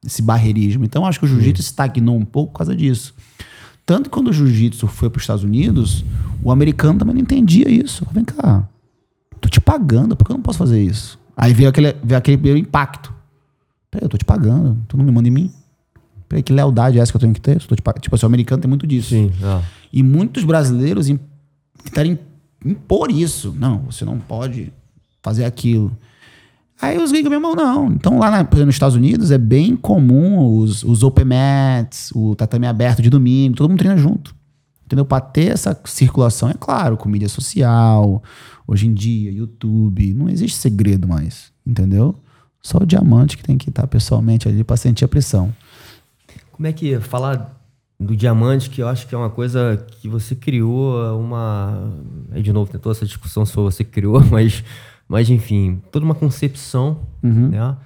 esse barreirismo. Então acho que o jiu-jitsu estagnou um pouco por causa disso. Tanto que quando o jiu-jitsu foi para os Estados Unidos, o americano também não entendia isso. Vem cá, tô te pagando, por que eu não posso fazer isso? Aí veio aquele, veio aquele primeiro impacto. Peraí, eu tô te pagando, tu não me manda em mim? Peraí, que lealdade é essa que eu tenho que ter? Eu tipo assim, o americano tem muito disso. Sim, é. E muitos brasileiros querem impor isso. Não, você não pode fazer aquilo. Aí os gringos, irmão, não. Então lá na, nos Estados Unidos é bem comum os, os open mats, o tatame aberto de domingo, todo mundo treina junto. Entendeu? Pra ter essa circulação, é claro, com mídia social, hoje em dia, YouTube, não existe segredo mais, entendeu? Só o diamante que tem que estar pessoalmente ali para sentir a pressão. Como é que falar do diamante, que eu acho que é uma coisa que você criou uma. Aí de novo, tem toda essa discussão se você criou, mas, mas enfim, toda uma concepção, uhum. né?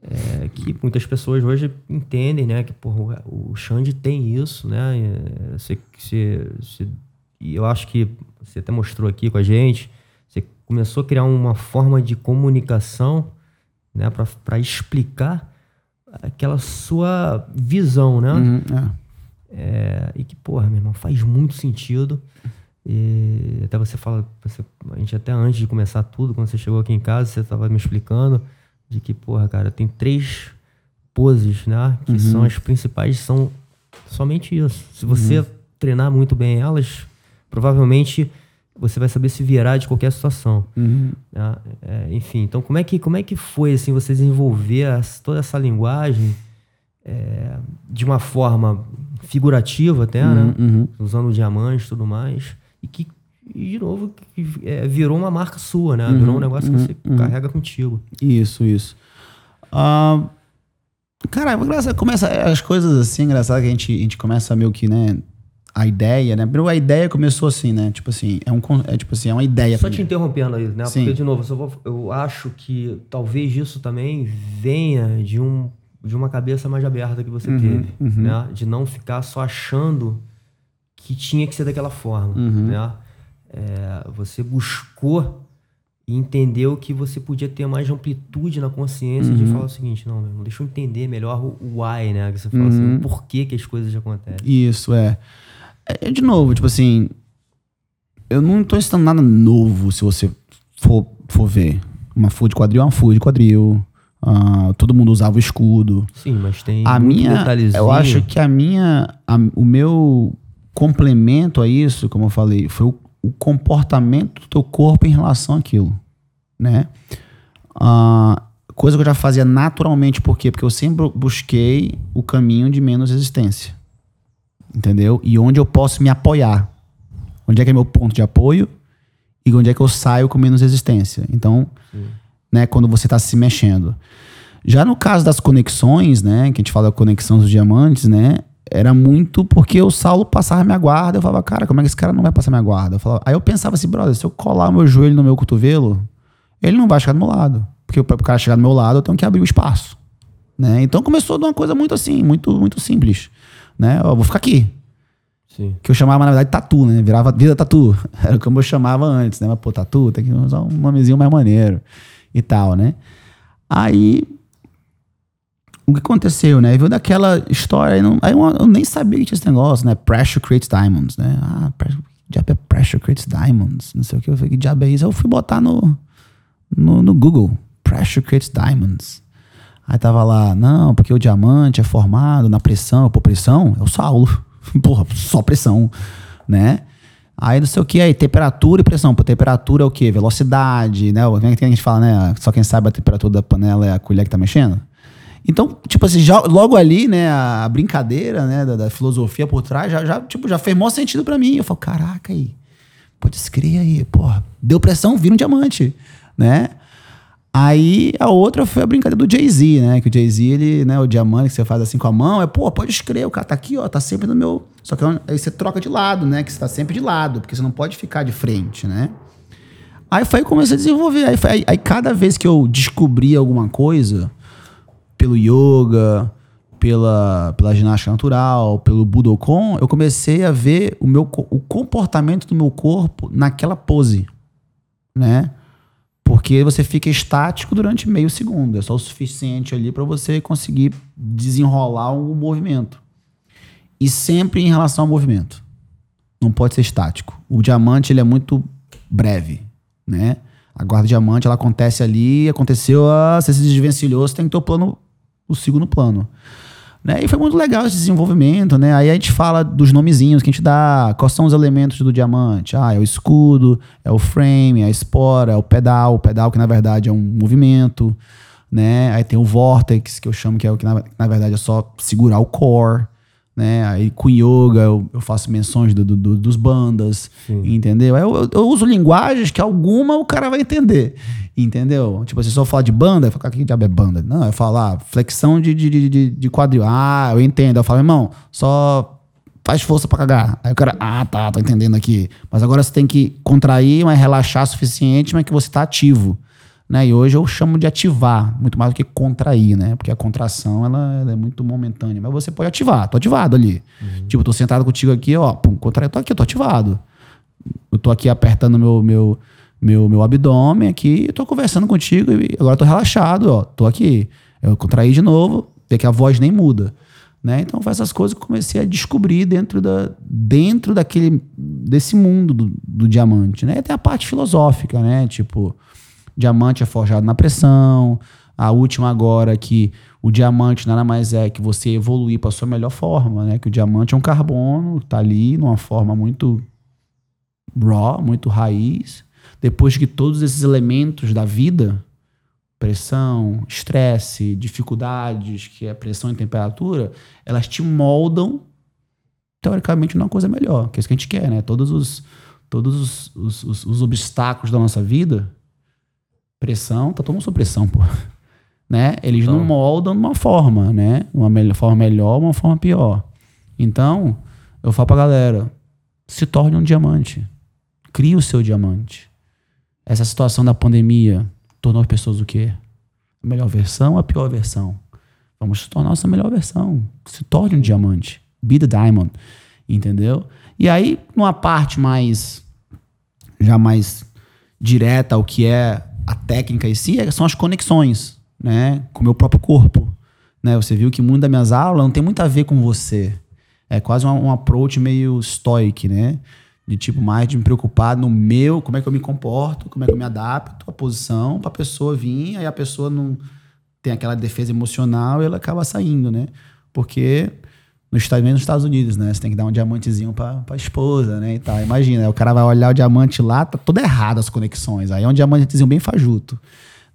É, que muitas pessoas hoje entendem, né? Que porra, o Xande tem isso, né? É, você, você, você, e eu acho que você até mostrou aqui com a gente, você começou a criar uma forma de comunicação né, para explicar aquela sua visão, né? Uhum, é. É, e que, porra, meu irmão, faz muito sentido. E até você fala, você, a gente até antes de começar tudo, quando você chegou aqui em casa, você estava me explicando de que, porra, cara, tem três poses, né? Que uhum. são as principais, são somente isso. Se você uhum. treinar muito bem elas, provavelmente você vai saber se virar de qualquer situação. Uhum. Né? É, enfim, então como é que como é que foi assim você desenvolver as, toda essa linguagem é, de uma forma figurativa até, né? Uhum, uhum. Usando diamantes e tudo mais. E que, de novo, que, é, virou uma marca sua, né? Virou um uhum, negócio que você uhum, carrega contigo. Isso, isso. Uh, cara, começa as coisas assim, engraçado que a gente, a gente começa meio que, né? a ideia, né? A ideia começou assim, né? Tipo assim, é um é tipo assim, é uma ideia. Só te interrompendo aí, né? Sim. Porque de novo, eu, vou, eu acho que talvez isso também venha de um de uma cabeça mais aberta que você uhum, teve, uhum. né? De não ficar só achando que tinha que ser daquela forma, uhum. né? É, você buscou e entendeu que você podia ter mais amplitude na consciência de uhum. falar o seguinte, não, meu, deixa eu entender melhor o why, né? Que você fala assim, o uhum. porquê que as coisas acontecem. Isso, é. é. De novo, tipo assim, eu não tô ensinando nada novo se você for, for ver. Uma full de quadril é uma full de quadril. Uh, todo mundo usava o escudo. Sim, mas tem a minha, Eu acho que a minha, a, o meu complemento a isso, como eu falei, foi o, o, comportamento do teu corpo em relação àquilo, né? Uh, coisa que eu já fazia naturalmente, por quê? Porque eu sempre busquei o caminho de menos resistência, entendeu? E onde eu posso me apoiar, onde é que é meu ponto de apoio e onde é que eu saio com menos resistência. Então, Sim né, quando você está se mexendo. Já no caso das conexões, né, que a gente fala da conexão dos diamantes, né, era muito porque o Saulo passava minha guarda. Eu falava, cara, como é que esse cara não vai passar minha guarda? Eu falava, aí eu pensava assim, brother, se eu colar meu joelho no meu cotovelo, ele não vai chegar do meu lado. Porque para o cara chegar do meu lado, eu tenho que abrir o espaço. Né? Então começou de uma coisa muito assim, muito, muito simples. Né? Eu vou ficar aqui. Sim. Que eu chamava, na verdade, tatu, né? Virava vida tatu. Era como eu chamava antes, né? Mas, pô, tatu, tem que usar um nomezinho mais maneiro e tal, né? Aí, o que aconteceu, né? Viu daquela história, não, aí eu, eu, nem sabia que tinha esse negócio, né? Pressure creates diamonds, né? Ah, pressure, diabo é pressure creates diamonds, não sei o que. Eu falei, que diabo é isso? Eu fui botar no, no, no Google, pressure creates diamonds. Aí tava lá, não, porque o diamante é formado na pressão. Pô, pressão é o Saulo. Porra, só pressão, né? Aí não sei o que, aí temperatura e pressão. Pô, temperatura é o que? Velocidade, né? Como é que a gente fala, né? Só quem sabe a temperatura da panela é a colher que tá mexendo. Então, tipo assim, já, logo ali, né, a brincadeira, né, da, da filosofia por trás, já, já, tipo, já fez maior sentido para mim. Eu falo, caraca aí, pode escrever aí, porra, deu pressão, vira um diamante, né? Aí a outra foi a brincadeira do Jay-Z, né? Que o Jay-Z, ele, né, o diamante que você faz assim com a mão, é, pô, pode escrever, o cara tá aqui, ó, tá sempre no meu. Só que aí você troca de lado, né? Que você tá sempre de lado, porque você não pode ficar de frente, né? Aí foi aí comecei a desenvolver. Aí, foi, aí, aí cada vez que eu descobri alguma coisa, pelo yoga, pela, pela ginástica natural, pelo Budokon, eu comecei a ver o, meu, o comportamento do meu corpo naquela pose, né? Porque você fica estático durante meio segundo. É só o suficiente ali para você conseguir desenrolar um movimento. E sempre em relação ao movimento. Não pode ser estático. O diamante ele é muito breve, né? A guarda diamante ela acontece ali, aconteceu, ah, você se desvencilhou, você tem que ter o plano, o segundo plano. Né? E foi muito legal esse desenvolvimento, né? Aí a gente fala dos nomezinhos que a gente dá, quais são os elementos do diamante. Ah, é o escudo, é o frame, é a espora, é o pedal, o pedal que na verdade é um movimento, né? Aí tem o vortex, que eu chamo que é o que na, na verdade é só segurar o core, né? Aí com yoga eu, eu faço menções do, do, dos bandas, Sim. entendeu? Aí eu, eu, eu, uso linguagens que alguma o cara vai entender, entendeu? Tipo, se eu falar de banda, eu falo, que diabo é banda? Não, eu falo, ah, flexão de, de, de, de quadril. Ah, eu entendo. Eu falo, irmão, só faz força para cagar. Aí o cara, ah, tá, tô entendendo aqui. Mas agora você tem que contrair, mas relaxar o suficiente, mas que você tá ativo. Né? E hoje eu chamo de ativar, muito mais do que contrair, né? Porque a contração ela, ela é muito momentânea. Mas você pode ativar, tô ativado ali. Uhum. Tipo, tô sentado contigo aqui, ó, pum, contrair, tô aqui, tô ativado. Eu tô aqui apertando meu, meu, meu, meu abdômen aqui, tô conversando contigo e agora tô relaxado, ó, tô aqui. Eu contraí de novo, vê que a voz nem muda. Né? Então, foi essas coisas que eu comecei a descobrir dentro, da, dentro daquele, desse mundo do, do diamante. Né? Tem a parte filosófica, né? Tipo, diamante é forjado na pressão. A última agora que o diamante nada mais é que você evoluir para sua melhor forma, né? Que o diamante é um carbono, tá ali numa forma muito raw, muito raiz. Depois que todos esses elementos da vida pressão, estresse, dificuldades, que é pressão e temperatura, elas te moldam teoricamente numa coisa melhor, que é isso que a gente quer, né? Todos os todos os, os, os, os obstáculos da nossa vida, pressão, tá todo mundo sob pressão, pô. Né? Eles então. não moldam de uma forma, né? Uma melhor, forma melhor, uma forma pior. Então, eu falo pra galera, se torne um diamante. Crie o seu diamante. Essa situação da pandemia, tornou as pessoas o quê? A melhor versão ou a pior versão? Vamos se tornar nossa melhor versão. Se torne um diamante. Be the diamond. Entendeu? E aí, numa parte mais. já mais direta ao que é a técnica em si, é, são as conexões, né? Com o meu próprio corpo. Né? Você viu que muito das minhas aulas não tem muito a ver com você. É quase um, um approach meio stoic, né? de tipo mais de me preocupar no meu, como é que eu me comporto, como é que eu me adapto à posição para a pessoa vir, aí a pessoa não tem aquela defesa emocional e ela acaba saindo, né? Porque nos Estados, nos Estados Unidos, né? Você tem que dar um diamantezinho para a esposa, né? E tal. Imagina, o cara vai olhar o diamante lá, tá tudo errado as conexões. Aí é um diamantezinho bem fajuto.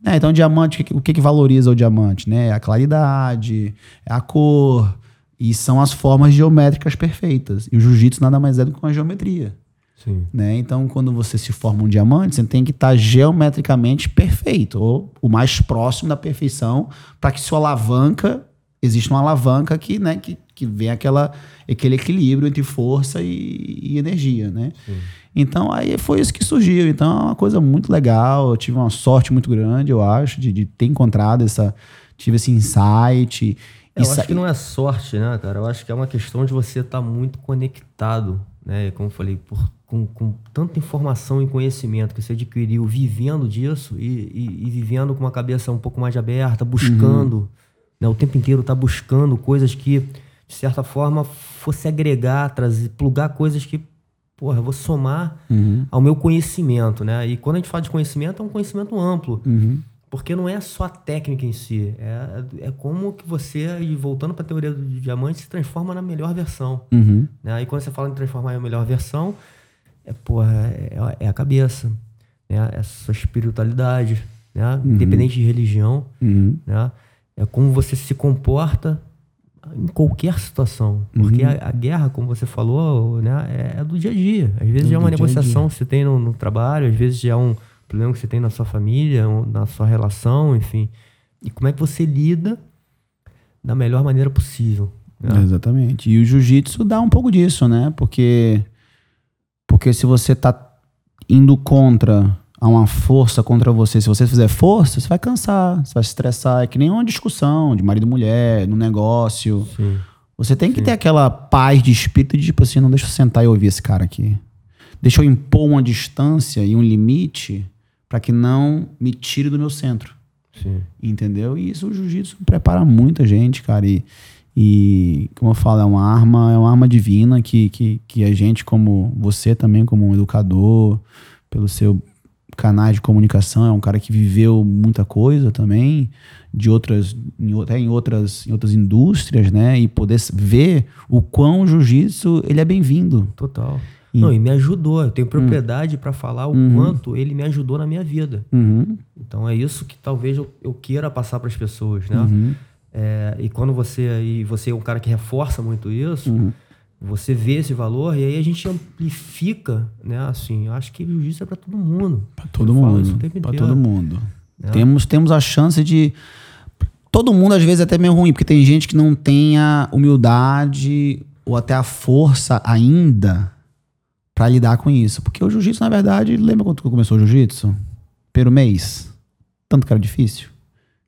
Né? Então, o diamante, o que, que valoriza o diamante? Né? É a claridade, é a cor, e são as formas geométricas perfeitas. E o jiu-jitsu nada mais é do que uma geometria. Né? Então, quando você se forma um diamante, você tem que estar tá geometricamente perfeito, ou o mais próximo da perfeição, para que sua alavanca, exista uma alavanca que, né, que, que vem aquela, aquele equilíbrio entre força e, e energia. Né? Então, aí foi isso que surgiu. Então, é uma coisa muito legal. Eu tive uma sorte muito grande, eu acho, de, de ter encontrado essa. Tive esse insight. É, eu acho que não é sorte, né, cara? Eu acho que é uma questão de você estar tá muito conectado, né? Como eu falei, por com, com tanta informação e conhecimento que você adquiriu vivendo disso e, e, e vivendo com uma cabeça um pouco mais aberta, buscando, uhum. Né, o tempo inteiro tá buscando coisas que, de certa forma, fosse agregar, trazer, plugar coisas que, porra, eu vou somar uhum. ao meu conhecimento, né? E quando a gente fala de conhecimento, é um conhecimento amplo. Uhum. Porque não é só a técnica em si, é, é como que você, e voltando para a teoria do diamante, se transforma na melhor versão. Uhum. Né? E quando você fala em transformar em melhor versão, é, porra, é, é a cabeça, né? É a sua espiritualidade, né? Uhum. Independente de religião, uhum. né? É como você se comporta em qualquer situação. Porque uhum. a, a, guerra, como você falou, né? É, é do dia a dia. Às vezes é, é uma negociação que você tem no, no, trabalho, às vezes é um problema que você tem na sua família, na sua relação, enfim. E como é que você lida da melhor maneira possível. Né? Exatamente. E o jiu-jitsu dá um pouco disso, né? Porque porque se você tá indo contra a uma força contra você, se você fizer força, você vai cansar, você vai se estressar. É que nem uma discussão de marido e mulher, no negócio. Sim. Você tem que Sim. ter aquela paz de espírito de tipo assim, não deixa eu sentar e ouvir esse cara aqui. Deixa eu impor uma distância e um limite para que não me tire do meu centro. Sim. Entendeu? E isso o jiu-jitsu prepara muita gente, cara. E, e, como eu falo, é uma arma, é uma arma divina que, que, que a gente, como você também, como um educador, pelo seu canal de comunicação, é um cara que viveu muita coisa também, de outras, em, até em outras, em outras indústrias, né? E poder ver o quão o jiu-jitsu ele é bem-vindo. Total. E, Não, e me ajudou. Eu tenho propriedade hum. para falar o uhum. quanto ele me ajudou na minha vida. Uhum. Então é isso que talvez eu, eu queira passar para as pessoas, né? Uhum. É, e quando você e você é um cara que reforça muito isso, uhum. Você vê esse valor e aí a gente amplifica, né? Assim, eu acho que jiu-jitsu é para todo mundo. Para todo mundo. Para todo mundo. Temos temos a chance de todo mundo às vezes é até meio ruim, porque tem gente que não tem a humildade ou até a força ainda para lidar com isso. Porque o jiu-jitsu, na verdade, lembra quando começou o jiu-jitsu? Pelo mês. Tanto que era difícil.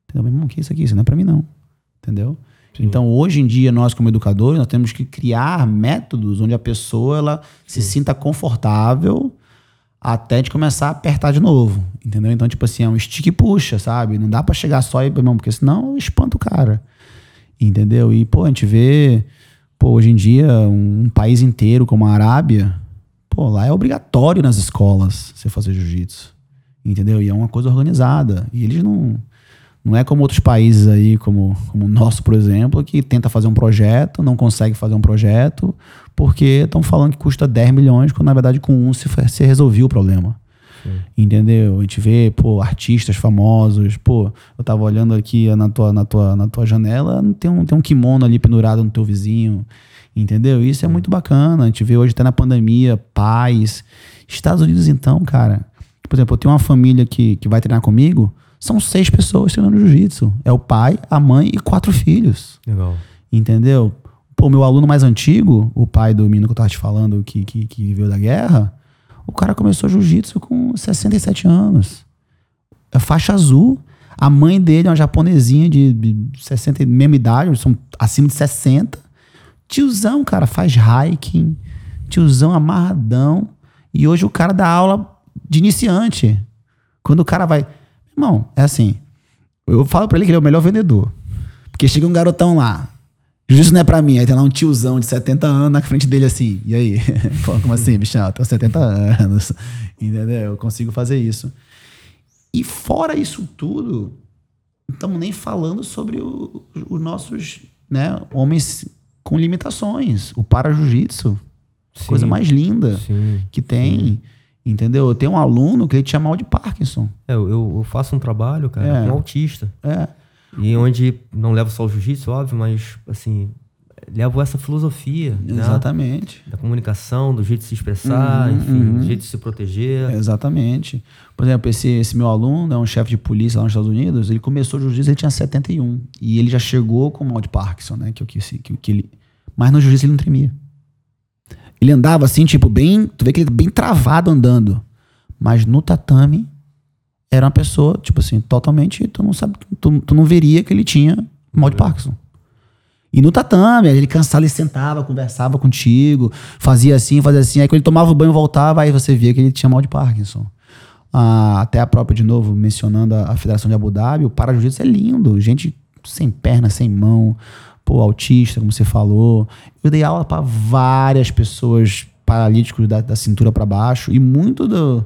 Entendeu? Meu irmão, que isso aqui? Isso não é pra mim, não entendeu? Sim. Então, hoje em dia, nós como educadores, nós temos que criar métodos onde a pessoa ela se sinta confortável até de começar a apertar de novo, entendeu? Então, tipo assim, é um stick e puxa, sabe? Não dá para chegar só e, irmão, porque senão espanta o cara. Entendeu? E, pô, a gente vê, pô, hoje em dia, um, um país inteiro como a Arábia, pô, lá é obrigatório nas escolas você fazer jiu-jitsu. Entendeu? E é uma coisa organizada. E eles não. Não é como outros países aí, como, como o nosso, por exemplo, que tenta fazer um projeto, não consegue fazer um projeto, porque estão falando que custa 10 milhões, quando na verdade com um se, se resolveu o problema. Sim. Entendeu? A gente vê, pô, artistas famosos, pô, eu tava olhando aqui na tua, na tua, na tua janela, tem um, tem um kimono ali pendurado no teu vizinho, entendeu? Isso é muito bacana. A gente vê hoje até na pandemia, pais. Estados Unidos, então, cara. Por exemplo, eu tenho uma família que, que vai treinar comigo, são seis pessoas treinando jiu-jitsu. É o pai, a mãe e quatro filhos. Legal. Entendeu? Pô, meu aluno mais antigo, o pai do menino que eu tava te falando, que, que, que veio da guerra, o cara começou jiu-jitsu com 67 anos. É faixa azul. A mãe dele é uma japonesinha de, de 60, mesma idade, são acima de 60. Tiozão, cara, faz hiking. Tiozão amarradão. E hoje o cara dá aula de iniciante. Quando o cara vai. Irmão, é assim. Eu falo pra ele que ele é o melhor vendedor. Porque chega um garotão lá. Justo não é pra mim. Aí tem lá um tiozão de 70 anos na frente dele assim. E aí? Como assim, bichão? Eu tenho 70 anos. Entendeu? Eu consigo fazer isso. E fora isso tudo, não estamos nem falando sobre os nossos né, homens com limitações. O para-jiu-jitsu. Coisa mais linda sim, que tem. Sim. Entendeu? Eu tenho um aluno que ele tinha mal de Parkinson. É, eu, eu faço um trabalho, cara, é. com autista. É. E onde não levo só o jiu-jitsu, óbvio, mas assim, levo essa filosofia. Né? Exatamente. Né? Da comunicação, do jeito de se expressar, uhum, enfim, uhum. do jeito de se proteger. Exatamente. Por exemplo, esse, esse meu aluno é um chefe de polícia lá nos Estados Unidos, ele começou jiu-jitsu, ele tinha 71. E ele já chegou com mal de Parkinson, né? Que, que, que, que ele... Mas no jiu-jitsu ele não tremia. Ele andava assim, tipo, bem. Tu vê que ele bem travado andando. Mas no tatame, era uma pessoa, tipo assim, totalmente. Tu não sabe. Tu, tu não veria que ele tinha mal de Parkinson. E no tatame, ele cansado, ele sentava, conversava contigo, fazia assim, fazia assim. Aí quando ele tomava o banho voltava, aí você via que ele tinha mal de Parkinson. Ah, até a própria, de novo, mencionando a, a Federação de Abu Dhabi, o para-jiu-jitsu é lindo. Gente sem perna, sem mão, pô, autista, como você falou. Eu dei aula para várias pessoas paralíticos da, da cintura para baixo e muito do,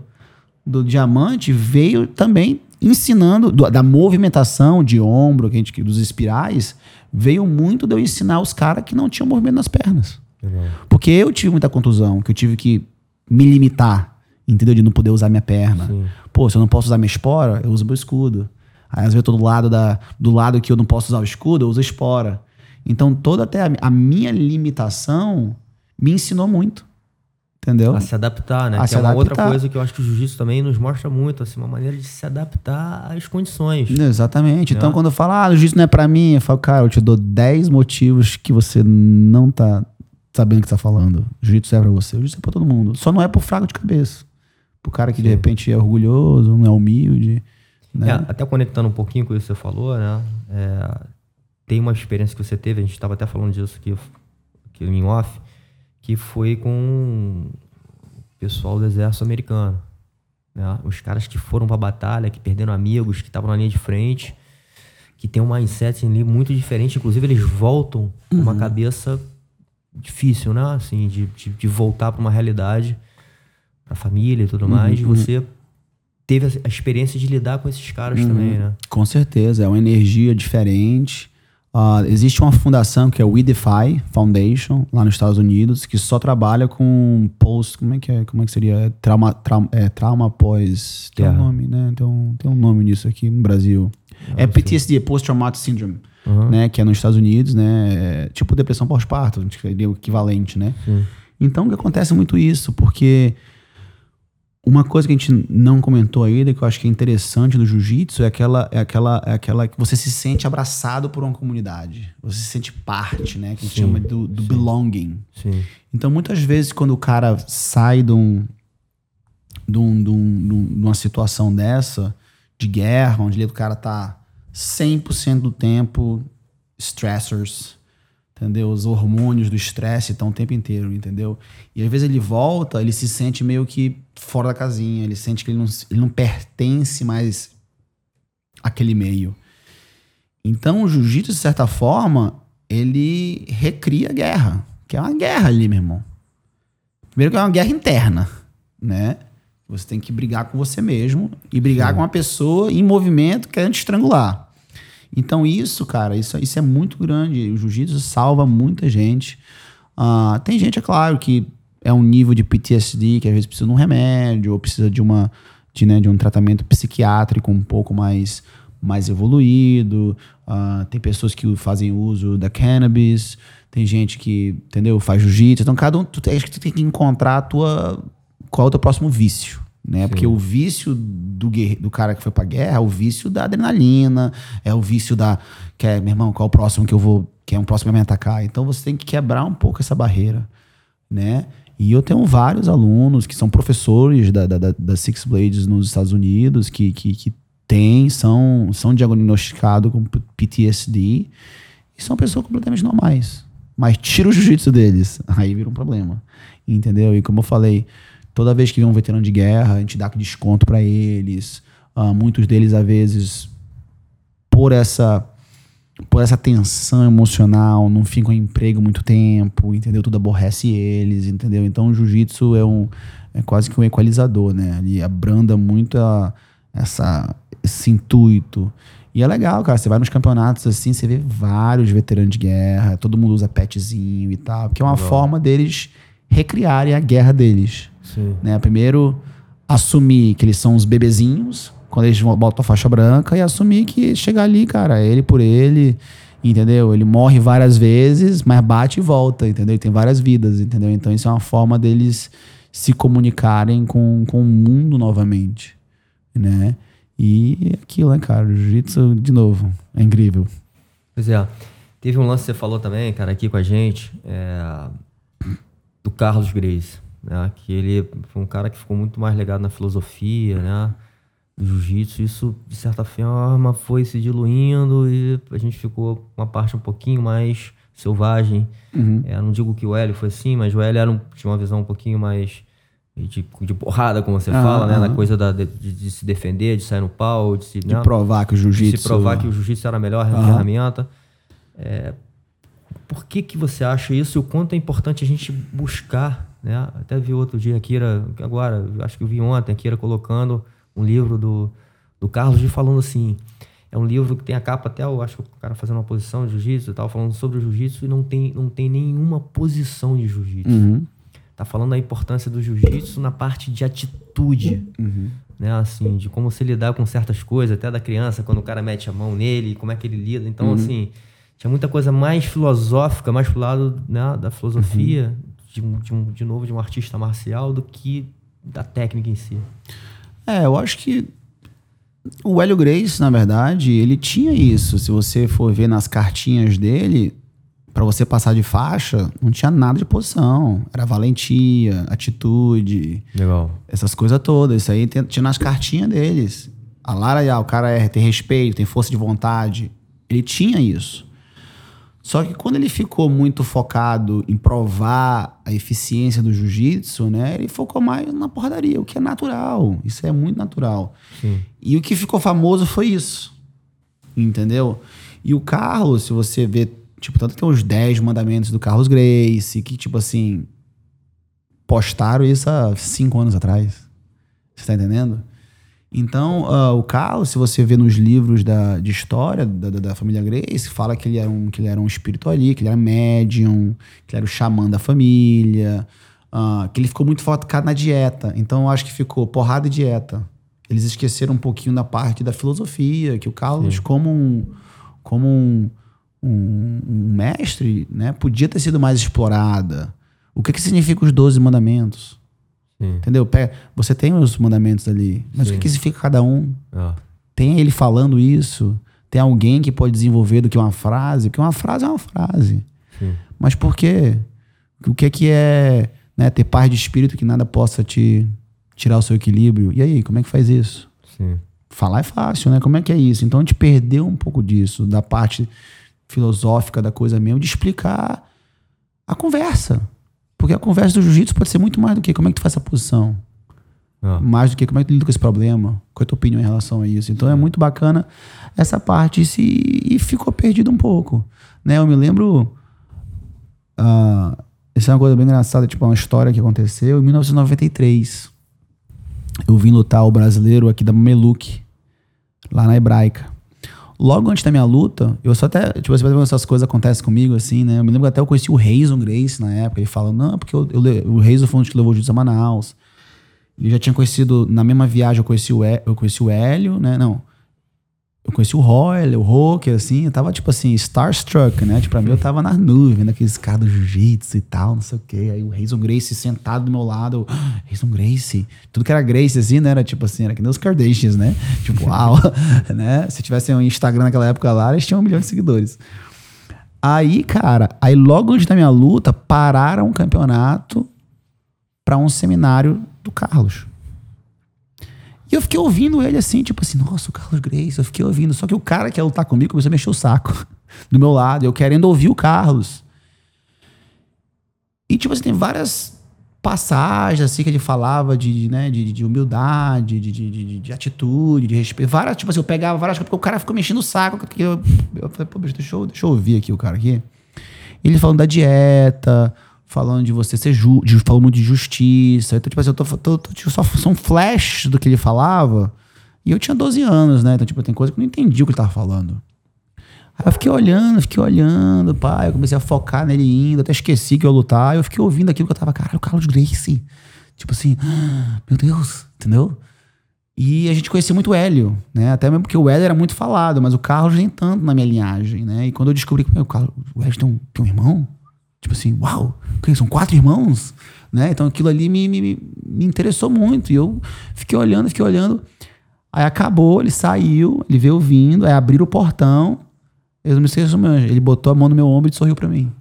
do diamante veio também ensinando do, da movimentação de ombro, que a gente, dos espirais, veio muito de eu ensinar os caras que não tinham movimento nas pernas. Porque eu tive muita contusão, que eu tive que me limitar, entendeu? De não poder usar minha perna. Sim. Pô, se eu não posso usar minha espora, eu uso meu escudo. Aí às vezes eu tô do lado, da, do lado que eu não posso usar o escudo, eu uso a espora. Então, toda até a, a minha limitação me ensinou muito. Entendeu? A se adaptar, né? A que é uma adaptar. outra coisa que eu acho que o jiu-jitsu também nos mostra muito, assim, uma maneira de se adaptar às condições. Exatamente. Então, quando eu falo, ah, o jiu-jitsu não é pra mim, eu falo, cara, eu te dou 10 motivos que você não tá sabendo o que tá falando. O jiu-jitsu é pra você, o jiu-jitsu é pra todo mundo. Só não é pro fraco de cabeça. Pro cara que Sim. de repente é orgulhoso, não é humilde. Né? É, até conectando um pouquinho com isso que você falou, né? É, tem uma experiência que você teve, a gente estava até falando disso aqui, aqui em off, que foi com o pessoal do exército americano. Né? Os caras que foram para a batalha, que perderam amigos, que estavam na linha de frente, que tem um mindset ali muito diferente. Inclusive, eles voltam com uma uhum. cabeça difícil, né? Assim, de, de, de voltar para uma realidade, para a família e tudo uhum. mais. Uhum. você teve a experiência de lidar com esses caras uhum. também, né? Com certeza. É uma energia diferente. Uh, existe uma fundação que é o WeDefy Foundation, lá nos Estados Unidos, que só trabalha com post. Como é que, é, como é que seria? Trauma, trauma, é, trauma pós. Tem yeah. um nome, né? Tem um, tem um nome nisso aqui no Brasil. é PTSD, Post Traumatic Syndrome, uhum. né? Que é nos Estados Unidos, né? É tipo depressão pós-parto, seria o equivalente, né? Sim. Então, o que acontece muito isso, porque uma coisa que a gente não comentou ainda, que eu acho que é interessante do jiu-jitsu, é aquela, é, aquela, é aquela que você se sente abraçado por uma comunidade. Você se sente parte, né? Que a gente sim, chama do, do belonging. Sim. Então, muitas vezes, quando o cara sai de, um, de, um, de, um, de uma situação dessa, de guerra, onde o cara tá 100% do tempo stressors, entendeu? Os hormônios do estresse estão o tempo inteiro, entendeu? E às vezes ele volta, ele se sente meio que fora da casinha, ele sente que ele não, ele não pertence mais àquele meio. Então, o jiu-jitsu, de certa forma, ele recria a guerra, que é uma guerra ali, meu irmão. Primeiro que é uma guerra interna, né? Você tem que brigar com você mesmo e brigar Sim. com uma pessoa em movimento querendo te estrangular. Então, isso, cara, isso, isso é muito grande. O jiu-jitsu salva muita gente. Uh, tem gente, é claro, que é um nível de PTSD que às vezes precisa de um remédio ou precisa de uma de, né, de um tratamento psiquiátrico um pouco mais mais evoluído. Uh, tem pessoas que fazem uso da cannabis. Tem gente que, entendeu, faz jiu-jitsu. Então, cada um, tu, acho que tu tem que encontrar a tua, qual é o teu próximo vício. Né? Porque o vício do, do cara que foi pra guerra é o vício da adrenalina, é o vício da. Que é, meu irmão, qual é o próximo que eu vou. Que é um próximo a me atacar. Então você tem que quebrar um pouco essa barreira. né? E eu tenho vários alunos que são professores da, da, da Six Blades nos Estados Unidos, que, que, que têm, são, são diagnosticados com PTSD, e são pessoas completamente normais. Mas tira o jiu-jitsu deles, aí vira um problema. Entendeu? E como eu falei, toda vez que vem um veterano de guerra, a gente dá desconto para eles. Uh, muitos deles, às vezes, por essa por essa tensão emocional, não ficam em emprego muito tempo, entendeu? Tudo aborrece eles, entendeu? Então o jiu-jitsu é um é quase que um equalizador, né? Ele abranda muito a, essa esse intuito. E é legal, cara. Você vai nos campeonatos assim, você vê vários veteranos de guerra, todo mundo usa petzinho e tal, porque é uma forma deles recriarem a guerra deles. Sim. Né? Primeiro, assumir que eles são os bebezinhos, quando eles botam a faixa branca, e assumir que chegar ali, cara, é ele por ele, entendeu? Ele morre várias vezes, mas bate e volta, entendeu? E tem várias vidas, entendeu? Então isso é uma forma deles se comunicarem com, com o mundo novamente, né? E aquilo, né, cara? O jiu-jitsu, de novo, é incrível. Pois é. Teve um lance que você falou também, cara, aqui com a gente, é, do Carlos Grace, né? Que ele foi um cara que ficou muito mais ligado na filosofia, né? Do jiu-jitsu. Isso, de certa forma, foi se diluindo e a gente ficou com uma parte um pouquinho mais selvagem. Uhum. É, não digo que o Hélio foi assim, mas o Hélio era um, tinha uma visão um pouquinho mais de, de porrada, como você fala, né? Na coisa da, de, de, se defender, de sair no pau, de se. De né? provar que o jiu-jitsu. De se provar que o jiu-jitsu era a melhor ferramenta. É, por que, que você acha isso e o quanto é importante a gente buscar, né? Até vi outro dia a Kira, agora, acho que eu vi ontem, a Kira colocando um livro do, do Carlos de falando assim. É um livro que tem a capa até, eu acho que o cara fazendo uma posição de jiu-jitsu e tal, falando sobre o jiu-jitsu e não tem, não tem nenhuma posição de jiu-jitsu. Uhum. Tá falando da importância do jiu-jitsu na parte de atitude. Uhum. Né, assim, de como se lidar com certas coisas, até da criança, quando o cara mete a mão nele, como é que ele lida. Então, uhum. assim, tinha muita coisa mais filosófica, mais pro lado né, da filosofia, uhum. De, de, de novo, de um artista marcial, do que da técnica em si. É, eu acho que o Hélio Grace, na verdade, ele tinha isso. Se você for ver nas cartinhas dele, para você passar de faixa, não tinha nada de posição. Era valentia, atitude. Legal. Essas coisas todas. Isso aí tinha nas cartinhas deles. A Lara, o cara é, tem respeito, tem força de vontade. Ele tinha isso. Só que quando ele ficou muito focado em provar a eficiência do jiu-jitsu, né? Ele focou mais na porradaria, o que é natural. Isso é muito natural. Sim. E o que ficou famoso foi isso. Entendeu? E o Carlos, se você vê Tipo, tanto que tem os 10 mandamentos do Carlos Grace, que, tipo assim, postaram isso há 5 anos atrás. Você tá entendendo? Então, uh, o Carlos, se você vê nos livros da, de história da, da, da, família Grace, fala que ele, era um, que ele era um espírito ali, que ele era médium, que ele era o xamã da família, uh, que ele ficou muito focado na dieta. Então, eu acho que ficou porrada e dieta. Eles esqueceram um pouquinho da parte da filosofia, que o Carlos, Sim. como um, como um, um, um, mestre, né, podia ter sido mais explorada. O que, que significa os 12 mandamentos? Sim. Entendeu? Você tem os mandamentos ali, mas Sim. o que, que significa cada um? Ah. Tem ele falando isso? Tem alguém que pode desenvolver do que uma frase? Porque uma frase é uma frase. Sim. Mas por quê? O que, que é né, ter paz de espírito que nada possa te tirar o seu equilíbrio? E aí, como é que faz isso? Falar é fácil, né? Como é que é isso? Então a gente perdeu um pouco disso, da parte filosófica da coisa mesmo, de explicar a conversa. Porque a conversa do jiu-jitsu pode ser muito mais do que como é que tu faz essa posição. Ah. Mais do que como é que tu lida com esse problema, qual é a tua opinião em relação a isso. Então é muito bacana essa parte e, se, e ficou perdido um pouco. Né? Eu me lembro. Uh, isso é uma coisa bem engraçada, tipo, uma história que aconteceu em 1993. Eu vim lutar o brasileiro aqui da Mameluque, lá na Hebraica. Logo antes da minha luta, eu só até, tipo, você vai ver essas coisas acontecem comigo, assim, né? Eu me lembro até eu conheci o Reison Grace na época. Ele fala, não, porque eu, eu, o Reison foi um que levou o jiu a Manaus. Ele já tinha conhecido, na mesma viagem, eu conheci o, eu conheci o Hélio, né? Não. Eu conheci o Roy, o Rocker, assim, eu tava, tipo assim, starstruck, né? Tipo, pra mim eu tava nas nuvens, naqueles caras do jiu-jitsu e tal, não sei o quê. Aí o Reison Grace sentado do meu lado, ah, Reison Grace. Tudo que era Grace, assim, né? Era tipo assim, era que nem os Kardashians, né? Tipo, uau, né? Se tivesse um Instagram naquela época lá, eles tinham um milhão de seguidores. Aí, cara, aí logo antes da minha luta, pararam o campeonato para um seminário do Carlos. E eu fiquei ouvindo ele assim, tipo assim, nossa, o Carlos Grace, eu fiquei ouvindo. Só que o cara que ia lutar comigo começou a mexer o saco do meu lado, eu querendo ouvir o Carlos. E, tipo assim, tem várias passagens assim que ele falava de, né, de, de humildade, de, de, de, atitude, de respeito. Várias, tipo assim, eu pegava várias coisas, porque o cara ficou mexendo o saco. Eu, eu falei, pô, deixa eu, deixa eu ouvir aqui o cara aqui. Ele falando da dieta, falando de você ser justo, falando muito de justiça. Então, tipo assim, eu tô, tô, tô, tipo, só são flash do que ele falava. E eu tinha 12 anos, né? Então, tipo, tem coisa que eu não entendi o que ele tava falando. Aí eu fiquei olhando, fiquei olhando, pai. Eu comecei a focar nele indo, até esqueci que eu ia lutar. Eu fiquei ouvindo aquilo que eu tava, caralho, o Carlos Grace. Tipo assim, ah, meu Deus, entendeu? E a gente conhecia muito o Hélio, né? Até mesmo porque o Hélio era muito falado, mas o Carlos nem tanto na minha linhagem, né? E quando eu descobri que o, Carlos, o Hélio tem um, tem um irmão, Tipo assim, uau, são quatro irmãos? Né? Então aquilo ali me, me, me interessou muito. E eu fiquei olhando, fiquei olhando. Aí acabou, ele saiu, ele veio vindo, aí abriram o portão. Eu não me esqueço, ele botou a mão no meu ombro e sorriu para mim.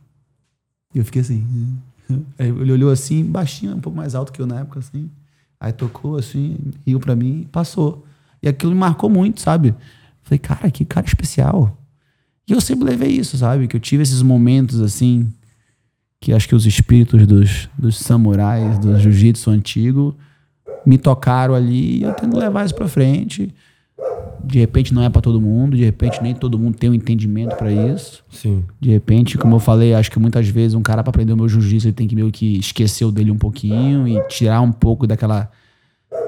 E eu fiquei assim. Aí ele olhou assim, baixinho, um pouco mais alto que eu na época, assim. Aí tocou assim, riu para mim e passou. E aquilo me marcou muito, sabe? Falei, cara, que cara especial. E eu sempre levei isso, sabe? Que eu tive esses momentos assim, que acho que os espíritos dos, dos samurais, do jiu-jitsu antigo, me tocaram ali e eu tento levar isso para frente. De repente não é para todo mundo, de repente nem todo mundo tem um entendimento para isso. Sim. De repente, como eu falei, acho que muitas vezes um cara para aprender o meu jiu-jitsu, ele tem que meio que esquecer o dele um pouquinho e tirar um pouco daquela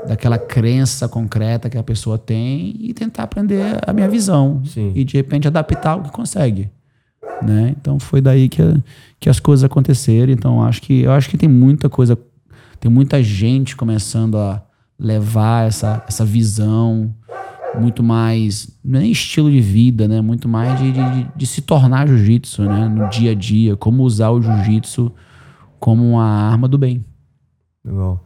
daquela crença concreta que a pessoa tem e tentar aprender a minha visão. Sim. E de repente adaptar o que consegue né? Então foi daí que, que as coisas aconteceram. Então acho que eu acho que tem muita coisa, tem muita gente começando a levar essa, essa visão muito mais não é nem estilo de vida, né? Muito mais de, de, de se tornar jiu-jitsu, né? No dia a dia, como usar o jiu-jitsu como uma arma do bem. Legal.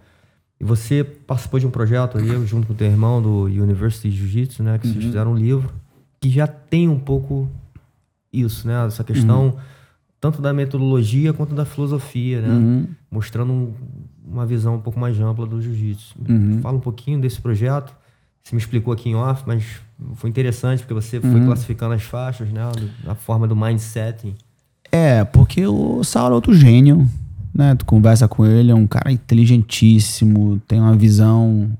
E você participou de um projeto aí, junto com o teu irmão do University Jiu-Jitsu, né? Que uhum. vocês fizeram um livro que já tem um pouco isso, né? Essa questão uhum. tanto da metodologia quanto da filosofia, né? Uhum. Mostrando um, uma visão um pouco mais ampla do jiu-jitsu. Uhum. Fala um pouquinho desse projeto. Você me explicou aqui em off, mas foi interessante porque você foi uhum. classificando as faixas, né? A forma do mindset. É, porque o Saulo é outro gênio, né? Tu conversa com ele, é um cara inteligentíssimo, tem uma visão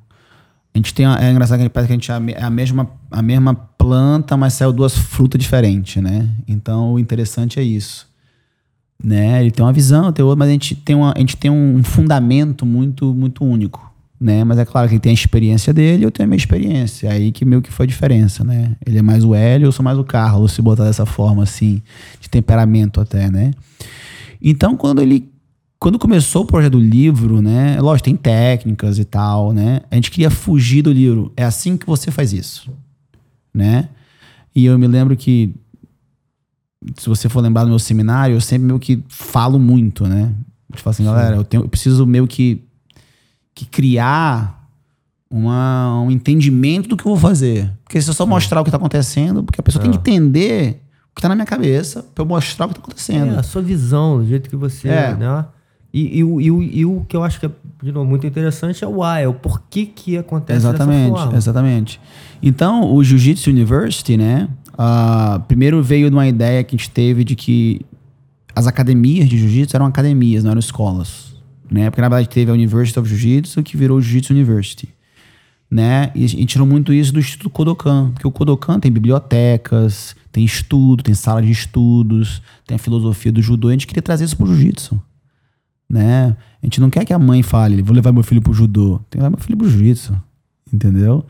a gente tem. É engraçado que parece que a gente é a mesma, a mesma planta, mas saiu duas frutas diferentes, né? Então o interessante é isso. Né? Ele tem uma visão, tem outra, mas a gente tem, uma, a gente tem um fundamento muito, muito único. Né? Mas é claro que ele tem a experiência dele, eu tenho a minha experiência. É aí que meio que foi a diferença, né? Ele é mais o Hélio, eu sou mais o Carlos, se botar dessa forma assim, de temperamento até, né? Então, quando ele quando começou o projeto do livro, né? Lógico, tem técnicas e tal, né? A gente queria fugir do livro. É assim que você faz isso, né? E eu me lembro que, se você for lembrar do meu seminário, eu sempre meio que falo muito, né? Falo assim, galera, eu, tenho, eu preciso meio que, que criar uma, um entendimento do que eu vou fazer. Porque se eu só mostrar o que está acontecendo, porque a pessoa é. tem que entender o que está na minha cabeça para eu mostrar o que está acontecendo. É, a sua visão, do jeito que você, é. né? E, e, e, e, o que eu acho que é, de novo, muito interessante é o why, é o porquê que acontece exatamente. Exatamente. Então, o Jiu-Jitsu University, né? Uh, primeiro veio de uma ideia que a gente teve de que as academias de jiu-jitsu eram academias, não eram escolas. né? Porque na verdade teve a University of Jiu-Jitsu que virou Jiu-Jitsu University, né? E a gente tirou muito isso do Instituto Kodokan, porque o Kodokan tem bibliotecas, tem estudo, tem sala de estudos, tem a filosofia do judô, e a gente queria trazer isso pro jiu-jitsu, né? A gente não quer que a mãe fale, vou levar meu filho pro judô, tem que levar meu filho pro jiu-jitsu, entendeu?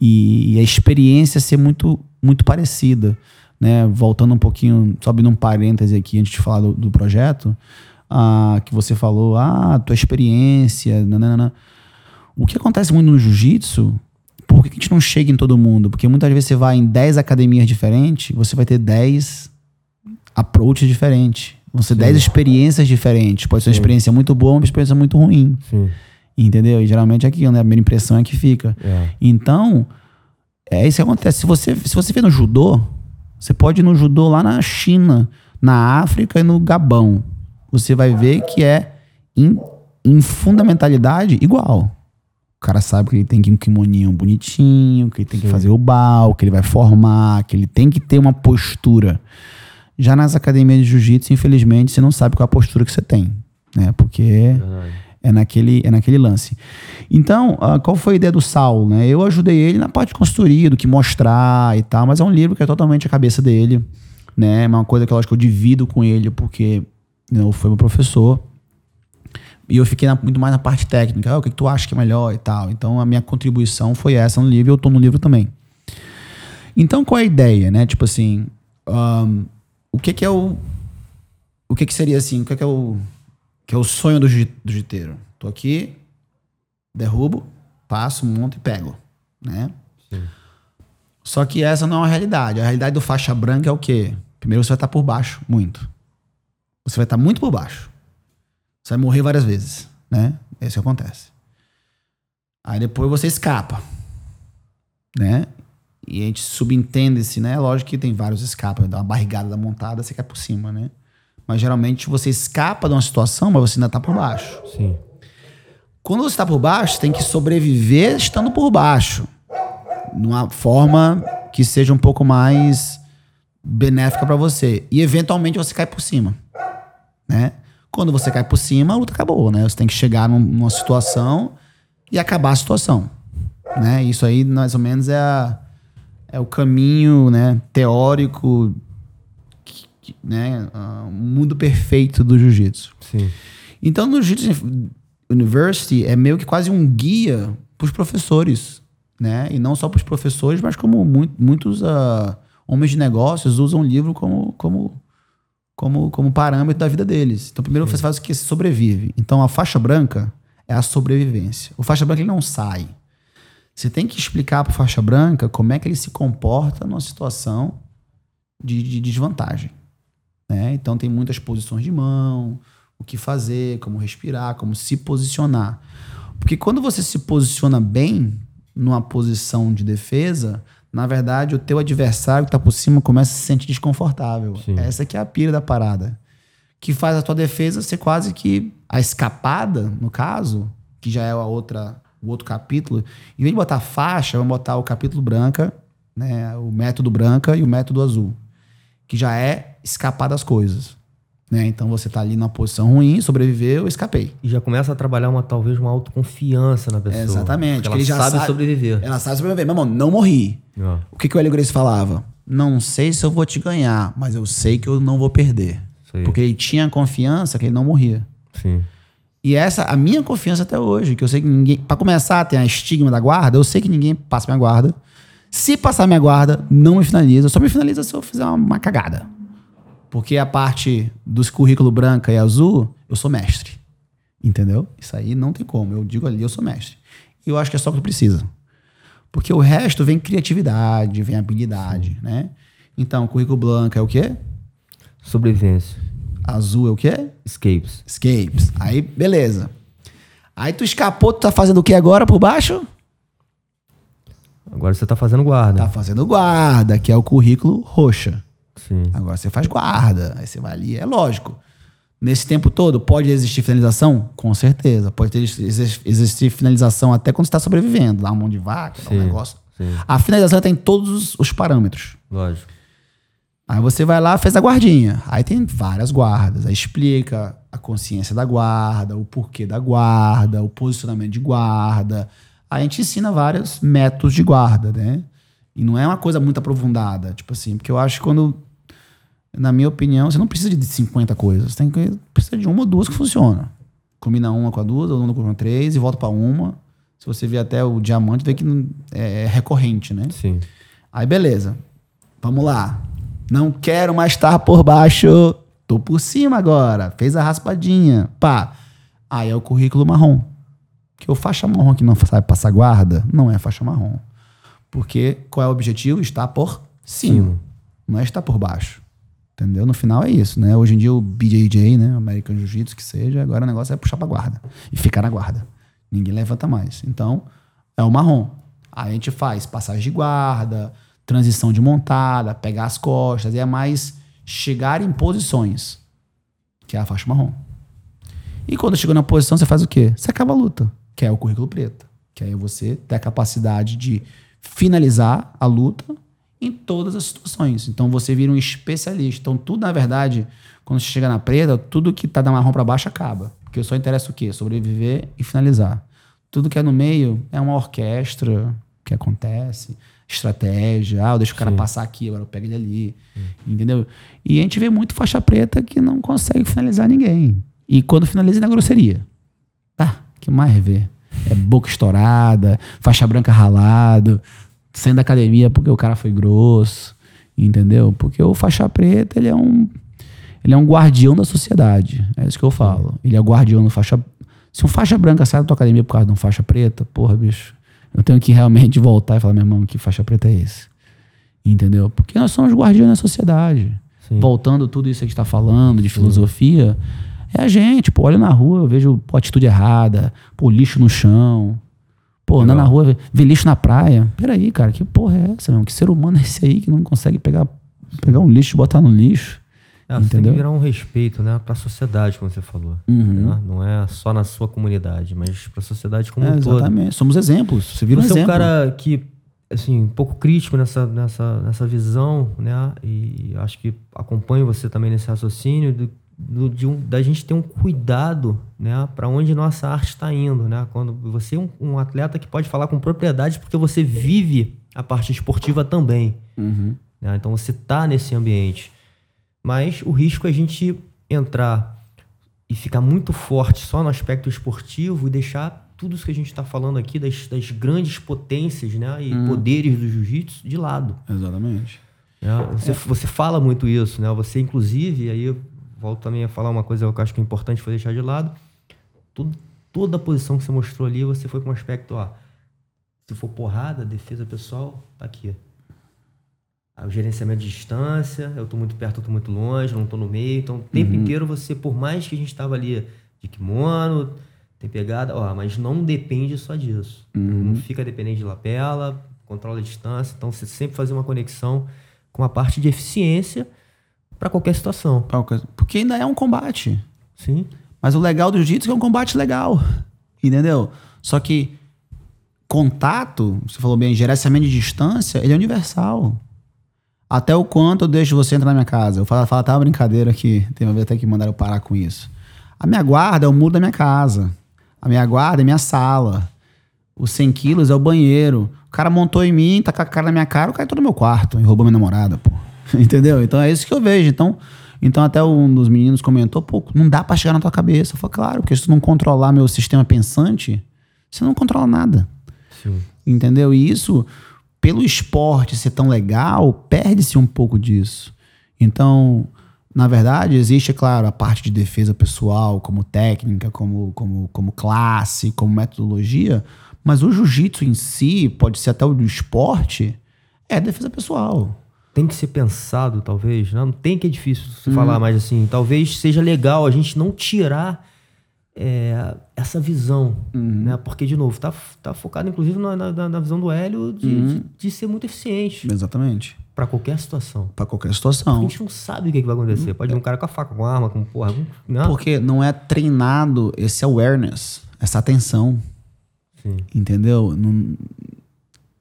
E, e, a experiência ser muito muito parecida, né? Voltando um pouquinho, sobe num parêntese aqui antes de falar do, do projeto, ah, que você falou, ah, tua experiência, nanana. O que acontece muito no jiu-jitsu, por que a gente não chega em todo mundo? Porque muitas vezes você vai em 10 academias diferentes, você vai ter 10 approaches diferentes. Vão ser 10 experiências diferentes. Pode ser uma experiência muito boa, uma experiência muito ruim. Sim. Entendeu? E geralmente é aquilo, né? A primeira impressão é que fica. É. Então, é isso que acontece. Se você, se você vê no judô, você pode ir no judô lá na China, na África e no Gabão. Você vai ver que é em, em fundamentalidade igual. O cara sabe que ele tem que ir um kimoninho bonitinho, que ele tem Sim. que fazer o bal, que ele vai formar, que ele tem que ter uma postura. Já nas academias de jiu-jitsu, infelizmente, você não sabe qual é a postura que você tem, né? Porque é naquele, é naquele lance. Então, uh, qual foi a ideia do Saulo? Né? Eu ajudei ele na parte de consultoria, do que mostrar e tal, mas é um livro que é totalmente a cabeça dele. Né? É uma coisa que eu acho que eu divido com ele, porque não foi meu professor. E eu fiquei na, muito mais na parte técnica. Ah, o que, que, tu acha que é melhor e tal. Então, a minha contribuição foi essa no livro e eu tô no livro também. Então, qual é a ideia, né? Tipo assim, um, o que que é o... O que que seria assim, o que que é o que é o sonho do, do jiteiro. Tô aqui, derrubo, passo, monto e pego, né? Sim. Só que essa não é a realidade. A realidade do faixa branca é o quê? Primeiro você vai estar por baixo, muito. Você vai estar muito por baixo. Você vai morrer várias vezes, né? É isso que acontece. Aí depois você escapa, né? E a gente subentende-se, né? Lógico que tem vários escapas. Dá uma barrigada da montada, você cai por cima, né? Mas geralmente você escapa de uma situação, mas você ainda está por baixo. Sim. Quando você está por baixo, você tem que sobreviver estando por baixo. Numa forma que seja um pouco mais benéfica para você. E eventualmente você cai por cima. Né? Quando você cai por cima, a luta acabou, né? Você tem que chegar numa situação e acabar a situação. Né? Isso aí, mais ou menos, é, a, é o caminho né, teórico né, uh, mundo perfeito do jiu-jitsu. Então, no Jiu-Jitsu University é meio que quase um guia para os professores, né? E não só para os professores, mas como muito, muitos uh, homens de negócios usam o livro como, como, como, como parâmetro da vida deles. Então, primeiro Sim. você faz o que? Você sobrevive. Então, a faixa branca é a sobrevivência. O faixa branca ele não sai. Você tem que explicar para faixa branca como é que ele se comporta numa situação de, de desvantagem. Né? Então tem muitas posições de mão, o que fazer, como respirar, como se posicionar. Porque quando você se posiciona bem numa posição de defesa, na verdade o teu adversário que está por cima começa a se sentir desconfortável. Sim. Essa que é a pira da parada. Que faz a tua defesa ser quase que a escapada, no caso, que já é a outra, o outro capítulo. Em vez de botar faixa, vamos botar o capítulo branca, né, o método branca e o método azul que já é escapar das coisas. Né? Então você tá ali numa posição ruim, sobreviveu, escapei. E já começa a trabalhar uma talvez uma autoconfiança na pessoa. exatamente. Ela sabe, sabe, sobreviver. Ela sabe sobreviver. Meu irmão, não morri. Ah. O que, que o Hélio Grace falava? Não sei se eu vou te ganhar, mas eu sei que eu não vou perder. Porque ele tinha confiança que ele não morria. Sim. E essa, a minha confiança até hoje, que eu sei que ninguém. para começar, tem a estigma da guarda, eu sei que ninguém passa minha guarda. Se passar minha guarda, não me finaliza. Só me finaliza se eu fizer uma, cagada. Porque a parte dos currículo branca e azul, eu sou mestre. Entendeu? Isso aí não tem como. Eu digo ali, eu sou mestre. E eu acho que é só o que precisa. Porque o resto vem criatividade, vem habilidade, né? Então, currículo branco é o quê? Sobrevivência. Azul é o quê? Escapes. Escapes. Aí, beleza. Aí tu escapou, tu tá fazendo o que agora por baixo? Agora você está fazendo guarda. Tá fazendo guarda, que é o currículo roxa. Sim. Agora você faz guarda. Aí você vai ali. É lógico. Nesse tempo todo, pode existir finalização? Com certeza. Pode existir finalização até quando você está sobrevivendo. Dar uma mão de vaca, Sim. um negócio. Sim. A finalização tem todos os parâmetros. Lógico. Aí você vai lá, fez a guardinha. Aí tem várias guardas. Aí explica a consciência da guarda, o porquê da guarda, o posicionamento de guarda. Aí a gente ensina vários métodos de guarda, né? E não é uma coisa muito aprofundada. Tipo assim, porque eu acho que quando, na minha opinião, você não precisa de 50 coisas. Você tem que, precisa de uma ou duas que funcionam. Combina uma com a duas, ou uma com a três e volta para uma. Se você ver até o diamante, vê que é, é recorrente, né? Sim. Aí beleza. Vamos lá. Não quero mais estar por baixo. Tô por cima agora. Fez a raspadinha. Pá. Aí é o currículo marrom. Que o faixa marrom que não sabe passar guarda, não é faixa marrom. Porque qual é o objetivo? Estar por cima. Sim. Não é estar por baixo. Entendeu? No final é isso, né? Hoje em dia o BJJ, né? American Jiu-Jitsu, que seja, agora o negócio é puxar pra guarda. E ficar na guarda. Ninguém levanta mais. Então, é o marrom. Aí a gente faz passagem de guarda, transição de montada, pegar as costas, é mais chegar em posições, que é a faixa marrom. E quando chegou na posição, você faz o quê? Você acaba a luta, que é o currículo preto. Que aí você tem a capacidade de finalizar a luta em todas as situações. Então você vira um especialista. Então tudo, na verdade, quando você chega na preta, tudo que tá da marrom para baixo acaba. Porque só interessa o quê? Sobreviver e finalizar. Tudo que é no meio é uma orquestra que acontece estratégia. Ah, eu deixo o cara Sim. passar aqui, agora eu pego ele ali. Entendeu? E a gente vê muito faixa preta que não consegue finalizar ninguém. E quando finaliza, é na grosseria. Tá, que mais vê? É boca estourada, faixa branca ralado, saindo da academia porque o cara foi grosso. Entendeu? Porque o faixa preta, ele é um. Ele é um guardião da sociedade. É isso que eu falo. Ele é guardião do faixa. Se um faixa branca sai da tua academia por causa de um faixa preta, porra, bicho eu tenho que realmente voltar e falar, meu irmão, que faixa preta é esse? Entendeu? Porque nós somos guardiões da sociedade. Sim. Voltando tudo isso que a gente está falando, de filosofia, é a gente. Pô, olha na rua, eu vejo pô, atitude errada, pô, lixo no chão. Pô, andar na rua, ver lixo na praia. Peraí, cara, que porra é essa, meu? Que ser humano é esse aí que não consegue pegar, pegar um lixo e botar no lixo? É, você tem que virar um respeito, né, para a sociedade, como você falou. Uhum. Né? Não é só na sua comunidade, mas para a sociedade como é, um todo. Exatamente. Somos exemplos. Você vira você um exemplo. é um cara que, assim, um pouco crítico nessa, nessa, nessa visão, né? E acho que acompanho você também nesse raciocínio do, do, de um, da gente ter um cuidado, né, para onde nossa arte está indo, né? Quando você é um, um, atleta que pode falar com propriedade porque você vive a parte esportiva também. Uhum. Né? Então você está nesse ambiente. Mas o risco é a gente entrar e ficar muito forte só no aspecto esportivo e deixar tudo isso que a gente está falando aqui das, das, grandes potências né, e hum. poderes do jiu-jitsu de lado. Exatamente. É, você, é. você fala muito isso, né? Você, inclusive, aí eu volto também a falar uma coisa que eu acho que é importante foi deixar de lado. Tudo, toda a posição que você mostrou ali, você foi com um aspecto, ó. Se for porrada, defesa pessoal, tá aqui o gerenciamento de distância, eu estou muito perto, eu estou muito longe, não estou no meio. Então, o tempo uhum. inteiro você, por mais que a gente estava ali de kimono, tem pegada, ó, mas não depende só disso. Uhum. Não fica dependente de lapela, controla a distância. Então, você sempre fazer uma conexão com a parte de eficiência para qualquer situação. Porque ainda é um combate. Sim. Mas o legal do jiu-jitsu é que é um combate legal. Entendeu? Só que contato, você falou bem, gerenciamento de distância, ele é universal. Até o quanto eu deixo você entrar na minha casa. Eu falo, falo tá uma brincadeira aqui. Tem uma vez até que mandaram eu parar com isso. A minha guarda é o muro da minha casa. A minha guarda é minha sala. Os 100 quilos é o banheiro. O cara montou em mim, tá com a cara na minha cara, o cara entrou no meu quarto e roubou minha namorada, pô. Entendeu? Então é isso que eu vejo. Então, então até um dos meninos comentou, pô, não dá para chegar na tua cabeça. Eu falei, claro, porque se tu não controlar meu sistema pensante, você não controla nada. Sim. Entendeu? E isso pelo esporte ser tão legal, perde-se um pouco disso. Então, na verdade, existe, é claro, a parte de defesa pessoal, como técnica, como, como, como classe, como metodologia, mas o jiu-jitsu em si, pode ser até o do esporte, é defesa pessoal. Tem que ser pensado, talvez. Não tem que é difícil hum. falar, mas assim, talvez seja legal a gente não tirar é, essa visão, uhum. né? Porque, de novo, tá, tá focado inclusive na, na, na visão do Hélio de, uhum. de, de, ser muito eficiente. Exatamente. Para qualquer situação. Para qualquer situação. a gente não sabe o que, que vai acontecer. Uhum. Pode vir um cara com a faca, com a arma, com porra. Não. Porque não é treinado esse awareness, essa atenção. Sim. Entendeu? Não,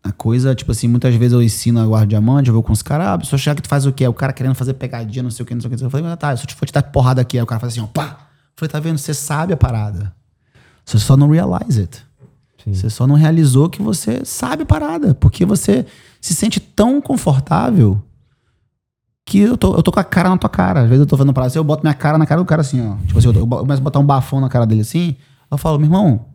a coisa, tipo assim, muitas vezes eu ensino a guarda diamante, eu vou com os caras, ah, só chegar que tu faz o quê? O cara querendo fazer pegadinha, não sei o que, não sei o que. Eu falei, mas tá, se eu for te dar porrada aqui, aí o cara faz assim, ó, pá. Falei, tá vendo? Você sabe a parada. Você só não realize it. Sim. Você só não realizou que você sabe a parada. Porque você se sente tão confortável que eu tô, eu tô com a cara na tua cara. Às vezes eu tô fazendo parada assim, eu boto minha cara na cara do cara assim, ó. Tipo assim, eu, eu começo a botar um bafão na cara dele assim. Eu falo, meu irmão,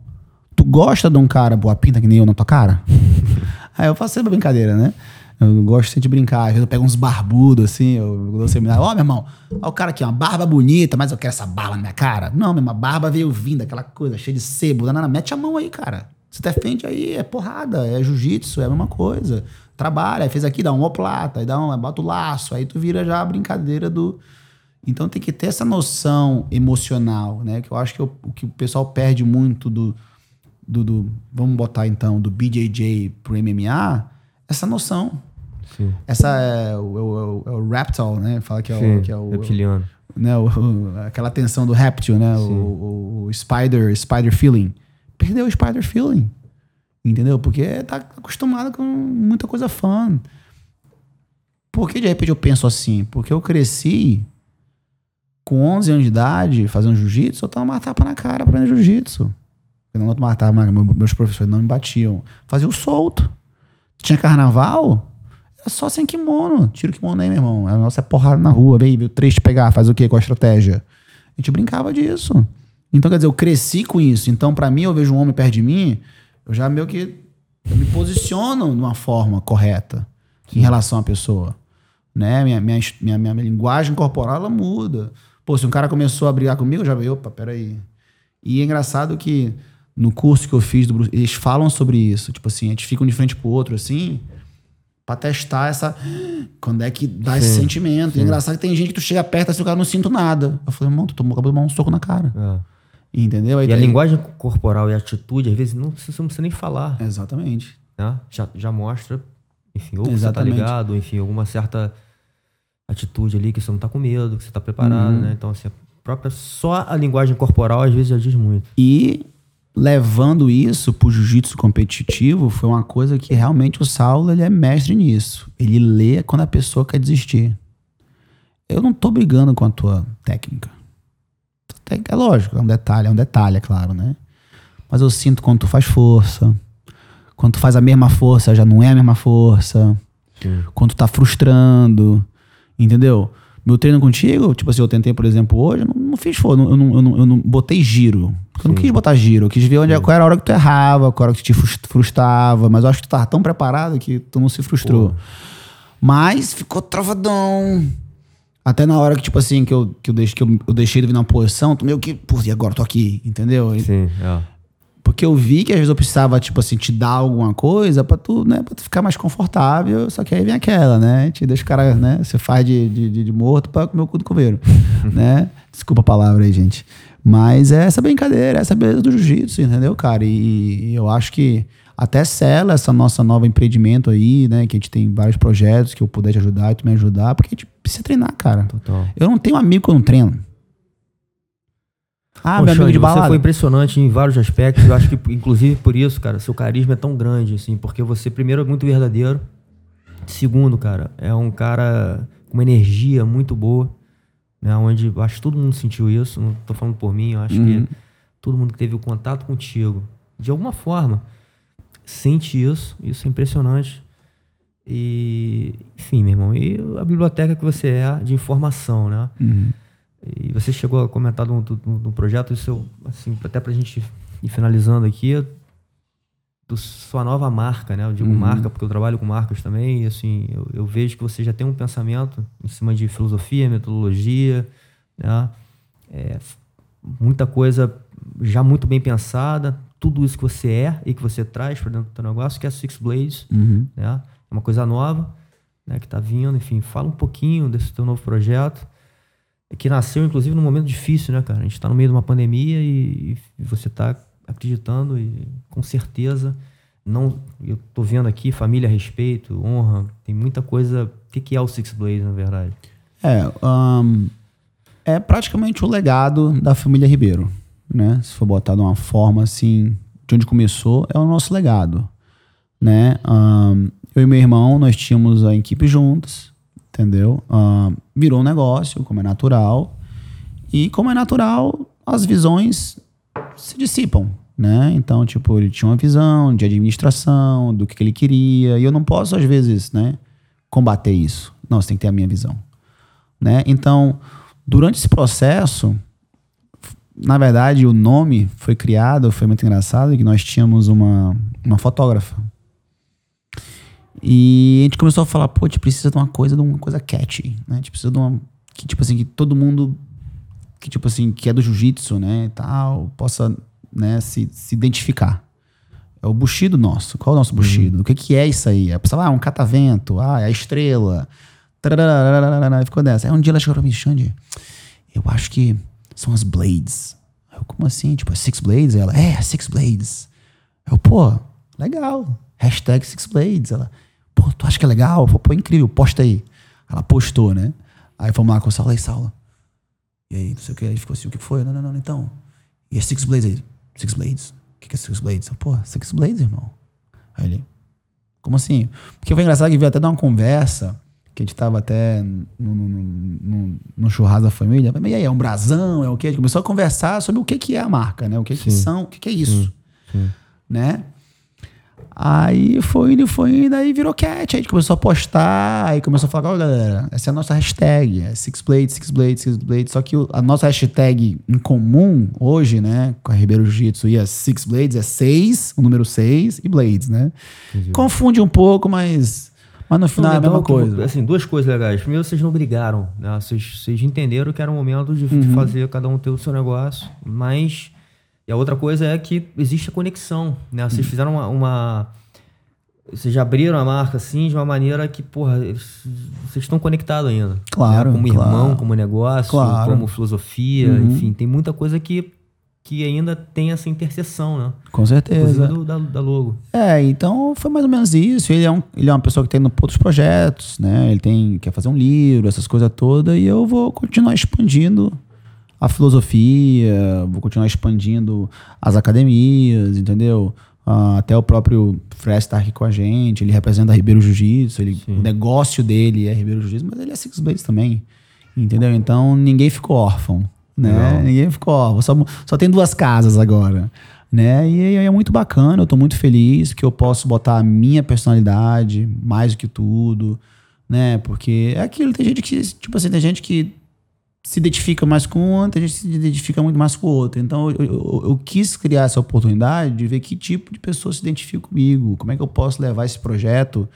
tu gosta de um cara boa pinta que nem eu na tua cara? Aí eu faço sempre brincadeira, né? Eu gosto de brincar. Às vezes eu pego uns barbudos, assim, eu dou seminário. Ó, oh, meu irmão, ó o cara aqui, uma barba bonita, mas eu quero essa barba na minha cara. Não, minha barba veio vindo, aquela coisa cheia de sebo. Danana, mete a mão aí, cara. Se defende aí, é porrada, é jiu-jitsu, é a mesma coisa. Trabalha, aí fez aqui, dá uma plata, aí dá um, bota o laço, aí tu vira já a brincadeira do. Então tem que ter essa noção emocional, né? Que eu acho que o, o que o pessoal perde muito do, do, do, vamos botar então, do BJJ pro MMA, essa noção. Sim. Essa é o, é o, é o reptile, né? Fala que é Sim, o. Que é o reptiliano. Né, o, aquela tensão do réptil, né? O, o, spider, spider feeling. Perdeu o spider feeling. Entendeu? Porque tá acostumado com muita coisa fã. Por que de repente eu penso assim? Porque eu cresci com 11 anos de idade fazendo jiu-jitsu, eu tava uma tapa na cara aprendendo jiu-jitsu. Eu não matava, meus professores não me batiam. Fazia o solto. Tinha carnaval, era só sem kimono. Tira o kimono aí, meu irmão. A nossa é porrada na rua, baby. Três te pegar, faz o quê com a estratégia? A gente brincava disso. Então, quer dizer, eu cresci com isso. Então, para mim, eu vejo um homem perto de mim, eu já meio que eu me posiciono de uma forma correta Sim. em relação à pessoa. Né? Minha, minha, minha, minha, linguagem corporal, ela muda. Pô, se um cara começou a brigar comigo, eu já veio, opa, peraí. E é engraçado que no curso que eu fiz do Bruce, eles falam sobre isso. Tipo assim, a gente fica um de frente pro outro, assim, pra testar essa. Quando é que dá sim, esse sentimento. Sim. E é engraçado que tem gente que tu chega perto assim, o cara não sinto nada. Eu falei, irmão, tu tomou, acabou de tomar um soco na cara. É. Entendeu? Aí e a linguagem corporal e a atitude, às vezes, não, você não precisa nem falar. Exatamente. Né? Já, já mostra, enfim, ou Exatamente. você tá ligado, enfim, alguma certa atitude ali que você não tá com medo, que você tá preparado, uhum. né? Então, assim, a própria, só a linguagem corporal às vezes já diz muito. E levando isso pro jiu-jitsu competitivo foi uma coisa que realmente o Saulo ele é mestre nisso. Ele lê quando a pessoa quer desistir. Eu não tô brigando com a tua técnica. É lógico, é um detalhe, é um detalhe, é claro, né? Mas eu sinto quando tu faz força. Quando tu faz a mesma força, já não é a mesma força. Sim. Quando tu tá frustrando. Entendeu? Meu treino contigo, tipo assim, eu tentei, por exemplo, hoje, não, não fiz foda, eu não, eu, não, eu não botei giro. Eu não quis botar giro, eu quis ver onde, é, qual era a hora que tu errava, qual era que te frustrava, mas eu acho que tu tava tão preparado que tu não se frustrou. Pô. Mas ficou travadão. Até na hora que, tipo assim, que eu, que eu, deixei, que eu, eu deixei de vir na posição, tu meio que, pô, e agora eu tô aqui, entendeu? Sim, é. Porque eu vi que às vezes eu precisava, tipo assim, te dar alguma coisa pra tu, né, pra tu ficar mais confortável. Só que aí vem aquela, né? Te deixa o cara, né? Você faz de, de, de morto pra comer o cu do coveiro, né? Desculpa a palavra aí, gente. Mas é essa brincadeira, essa beleza do jiu-jitsu, entendeu, cara? E, e, eu acho que até sela essa nossa nova empreendimento aí, né? Que a gente tem vários projetos que eu puder te ajudar e tu me ajudar, porque a gente precisa treinar, cara. Total. Eu não tenho amigo que eu não treino. Ah, Pô, meu amigo de balada. Você foi impressionante em vários aspectos. Eu acho que, inclusive, por isso, cara, seu carisma é tão grande, assim, porque você, primeiro, é muito verdadeiro. Segundo, cara, é um cara com uma energia muito boa, né? Onde acho que todo mundo sentiu isso. Não tô falando por mim, eu acho uhum. que todo mundo que teve o contato contigo, de alguma forma, sente isso. Isso é impressionante. E, enfim, meu irmão, e a biblioteca que você é de informação, né? Uhum. E você chegou a comentar no, no projeto, isso, assim, até pra gente ir finalizando aqui, do sua nova marca, né? Eu digo uhum. marca porque eu trabalho com marcas também, e assim, eu, eu, vejo que você já tem um pensamento em cima de filosofia, metodologia, né? É, muita coisa já muito bem pensada, tudo isso que você é e que você traz para dentro do negócio, que é a Six Blades, uhum. né? É uma coisa nova, né? Que está vindo, enfim, fala um pouquinho desse teu novo projeto que nasceu, inclusive, num momento difícil, né, cara? A gente está no meio de uma pandemia e, e você está acreditando e com certeza não eu tô vendo aqui família respeito honra tem muita coisa o que, que é o Six Blaze na verdade é um, é praticamente o legado da família Ribeiro né se for botar de uma forma assim de onde começou é o nosso legado né? Um, eu e meu irmão, nós tínhamos a equipe juntos, entendeu? Um, virou um negócio, como é natural. E como é natural, as visões se dissipam, né? Então, tipo, ele tinha uma visão de administração, do que, que ele queria, e eu não posso, às vezes, né, combater isso. Não, você tem que ter a minha visão, né? Então, durante esse processo, na verdade, o nome foi criado, foi muito engraçado, que nós tínhamos uma, uma fotógrafa. E a gente começou a falar, pô, a gente precisa de uma coisa, de uma coisa catchy, né? A gente precisa de uma, que tipo assim, que todo mundo, que tipo assim, que é do jiu-jitsu, né, e tal, possa, né, se, se identificar. É o Bushido nosso. Qual é o nosso Bushido? Uhum. O que, que é isso aí? É, ah, um catavento, ah, é a estrela. Ficou dessa. Aí um dia ela chegou pra mim, Xande, eu acho que são as Blades. Eu, como assim? Tipo, é Six Blades? Ela, é, Six Blades. Eu, pô, legal. Hashtag Six Blades. Ela, pô, tu acha que é legal? Eu falei, pô, incrível, posta aí. Ela postou, né? Aí fomos lá com o Saulo, aí, Saulo. E aí, não sei o que, aí ficou assim, o que foi? Não, não, não, então. E é Six Blades aí? Six Blades? O que é Six Blades? Eu, pô, Six Blades, irmão. Aí ele, como assim? Porque foi engraçado que veio até dar uma conversa que a gente tava até no, no, no, no churrasco da família. Mas e aí, é um brasão? É o quê? A gente começou a conversar sobre o que, que é a marca, né? O que, que são, o que, que é isso, sim, sim. né? Aí foi indo, foi indo, aí virou cat. Aí a gente começou a postar, aí começou a falar, olha galera, essa é a nossa hashtag, é Six Blades, Six Blades, Six Blades. Só que a nossa hashtag em comum hoje, né, com a Ribeiro Jiu-Jitsu e a Six Blades é 6, o número 6 e Blades, né? Entendi. Confunde um pouco, mas mas no final é a mesma coisa. Que, assim, duas coisas legais. Primeiro, vocês não brigaram. Né? Vocês, vocês entenderam que era o momento de, uhum. de, fazer cada um ter o seu negócio. Mas. E a outra coisa é que existe a conexão. Né? Vocês uhum. fizeram uma, uma. Vocês já abriram a marca assim de uma maneira que, porra, vocês estão conectados ainda. Claro. Né? Como claro. irmão, como negócio, claro. como filosofia, uhum. enfim, tem muita coisa que que ainda tem essa interseção, né? Com certeza. Do, da, da, logo. É, então foi mais ou menos isso. Ele é, um, ele é uma pessoa que tem outros projetos, né? Ele tem quer fazer um livro, essas coisas todas, e eu vou continuar expandindo a filosofia, vou continuar expandindo as academias, entendeu? Uh, até o próprio Fred está aqui com a gente, ele representa a Ribeiro Jiu-Jitsu, o negócio dele é Ribeiro Jiu-Jitsu, mas ele é Six Blades também, entendeu? Então ninguém ficou órfão né? Ninguém ficou, ó, só, só tem duas casas agora, né? E, é muito bacana, eu tô muito feliz que eu posso botar a minha personalidade mais do que tudo, né? Porque é aquilo, tem gente que, tipo assim, tem gente que se identifica mais com um, tem gente que se identifica muito mais com o outro. Então, eu, eu, eu, quis criar essa oportunidade de ver que tipo de pessoa se identifica comigo, como é que eu posso levar esse projeto,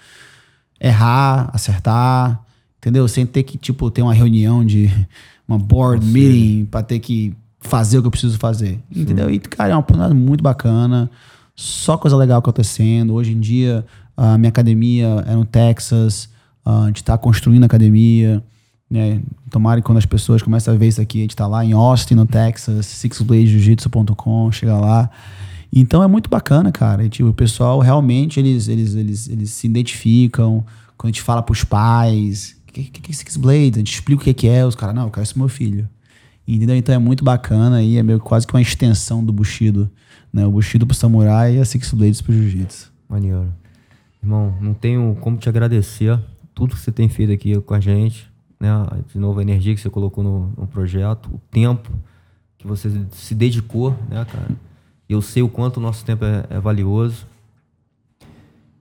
errar, acertar, entendeu? Sem ter que, tipo, ter uma reunião de uma board meeting para ter que fazer o que eu preciso fazer. Sim. Entendeu? E, cara, é uma oportunidade muito bacana. Só coisa legal acontecendo. Hoje em dia, a minha academia é no Texas. a gente está construindo a academia. Né? Tomara que quando as pessoas começam a ver isso aqui, a gente está lá em Austin, no Texas, sixbladejujitsu.com, chega lá. Então é muito bacana, cara. E, tipo, o pessoal realmente eles, eles, eles, eles se identificam. Quando a gente fala para os pais, que, que, que é Six Blades? A gente explica o que, que é, os caras, não, eu quero pro meu filho. Entendeu? Então é muito bacana aí, é meio quase que uma extensão do Bushido. Né? O Bushido pro samurai e a Six Blades pro jiu-jitsu. Maneiro. Irmão, não tenho como te agradecer tudo que você tem feito aqui com a gente, né? De novo, a energia que você colocou no, no projeto, o tempo que você se dedicou, né, cara? Eu sei o quanto o nosso tempo é, é valioso.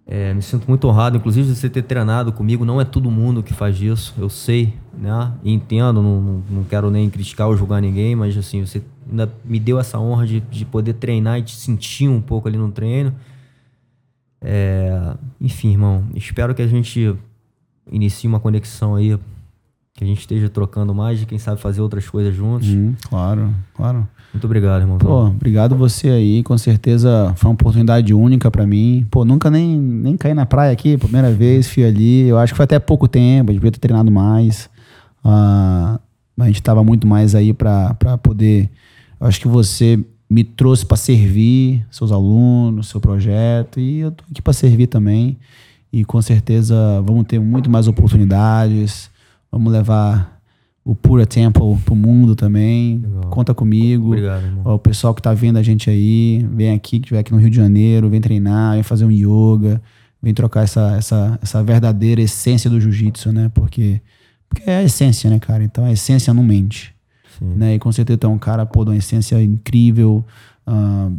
É, me sinto muito honrado, inclusive, de você ter treinado comigo. Não é todo mundo que faz isso, eu sei, né? E entendo, não, não quero nem criticar ou julgar ninguém, mas assim, você ainda me deu essa honra de, de poder treinar e te sentir um pouco ali no treino. É, enfim, irmão, espero que a gente inicie uma conexão aí que a gente esteja trocando mais e quem sabe fazer outras coisas juntos. Hum, claro, claro. Muito obrigado, irmão. Pô, obrigado você aí. Com certeza foi uma oportunidade única para mim. Pô, nunca nem, nem caí na praia aqui, primeira vez, fui ali. Eu acho que foi até pouco tempo, a gente devia ter treinado mais. Uh, a gente tava muito mais aí para poder. Eu acho que você me trouxe para servir seus alunos, seu projeto, e eu tô aqui para servir também. E com certeza vamos ter muito mais oportunidades vamos levar o Pura Temple pro mundo também. Legal. Conta comigo. Obrigado, irmão. Ó, o pessoal que tá vendo a gente aí, vem aqui, que estiver aqui no Rio de Janeiro, vem treinar, vem fazer um yoga, vem trocar essa, essa, essa verdadeira essência do jiu-jitsu, né? Porque, porque é a essência, né, cara? Então a essência não mente. Sim. Né? E com certeza tu é um cara, pô, de uma essência incrível, ah,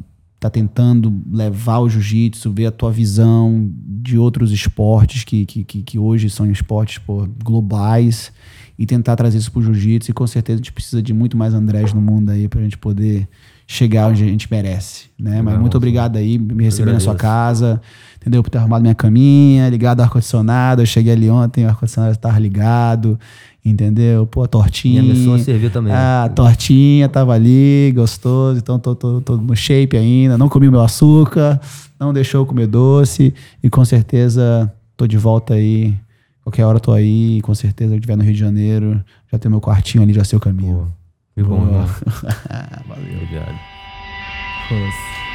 tá tentando levar o jiu-jitsu, ver a tua visão de outros esportes que, que, que, hoje são esportes pô, globais e tentar trazer isso pro jiu-jitsu. E com certeza a gente precisa de muito mais Andrés no mundo aí pra gente poder chegar onde a gente merece, né? Mas Legal, muito obrigado aí, me receber na sua casa, entendeu? Por ter arrumado minha caminha, ligado o ar-condicionado. Eu cheguei ali ontem, o ar-condicionado estava ligado, entendeu? Pô, a tortinha. Minha missão servir também. Ah, a tortinha tava ali, gostoso. Então tô, tô, tô no shape ainda. Não comi o meu açúcar, não deixou eu comer doce. E com certeza tô de volta aí. Qualquer hora tô aí. Com certeza, eu estiver no Rio de Janeiro, já tem meu quartinho ali, já sei o caminho. Pô, que bom, Boa. irmão. Valeu. Obrigado. Força.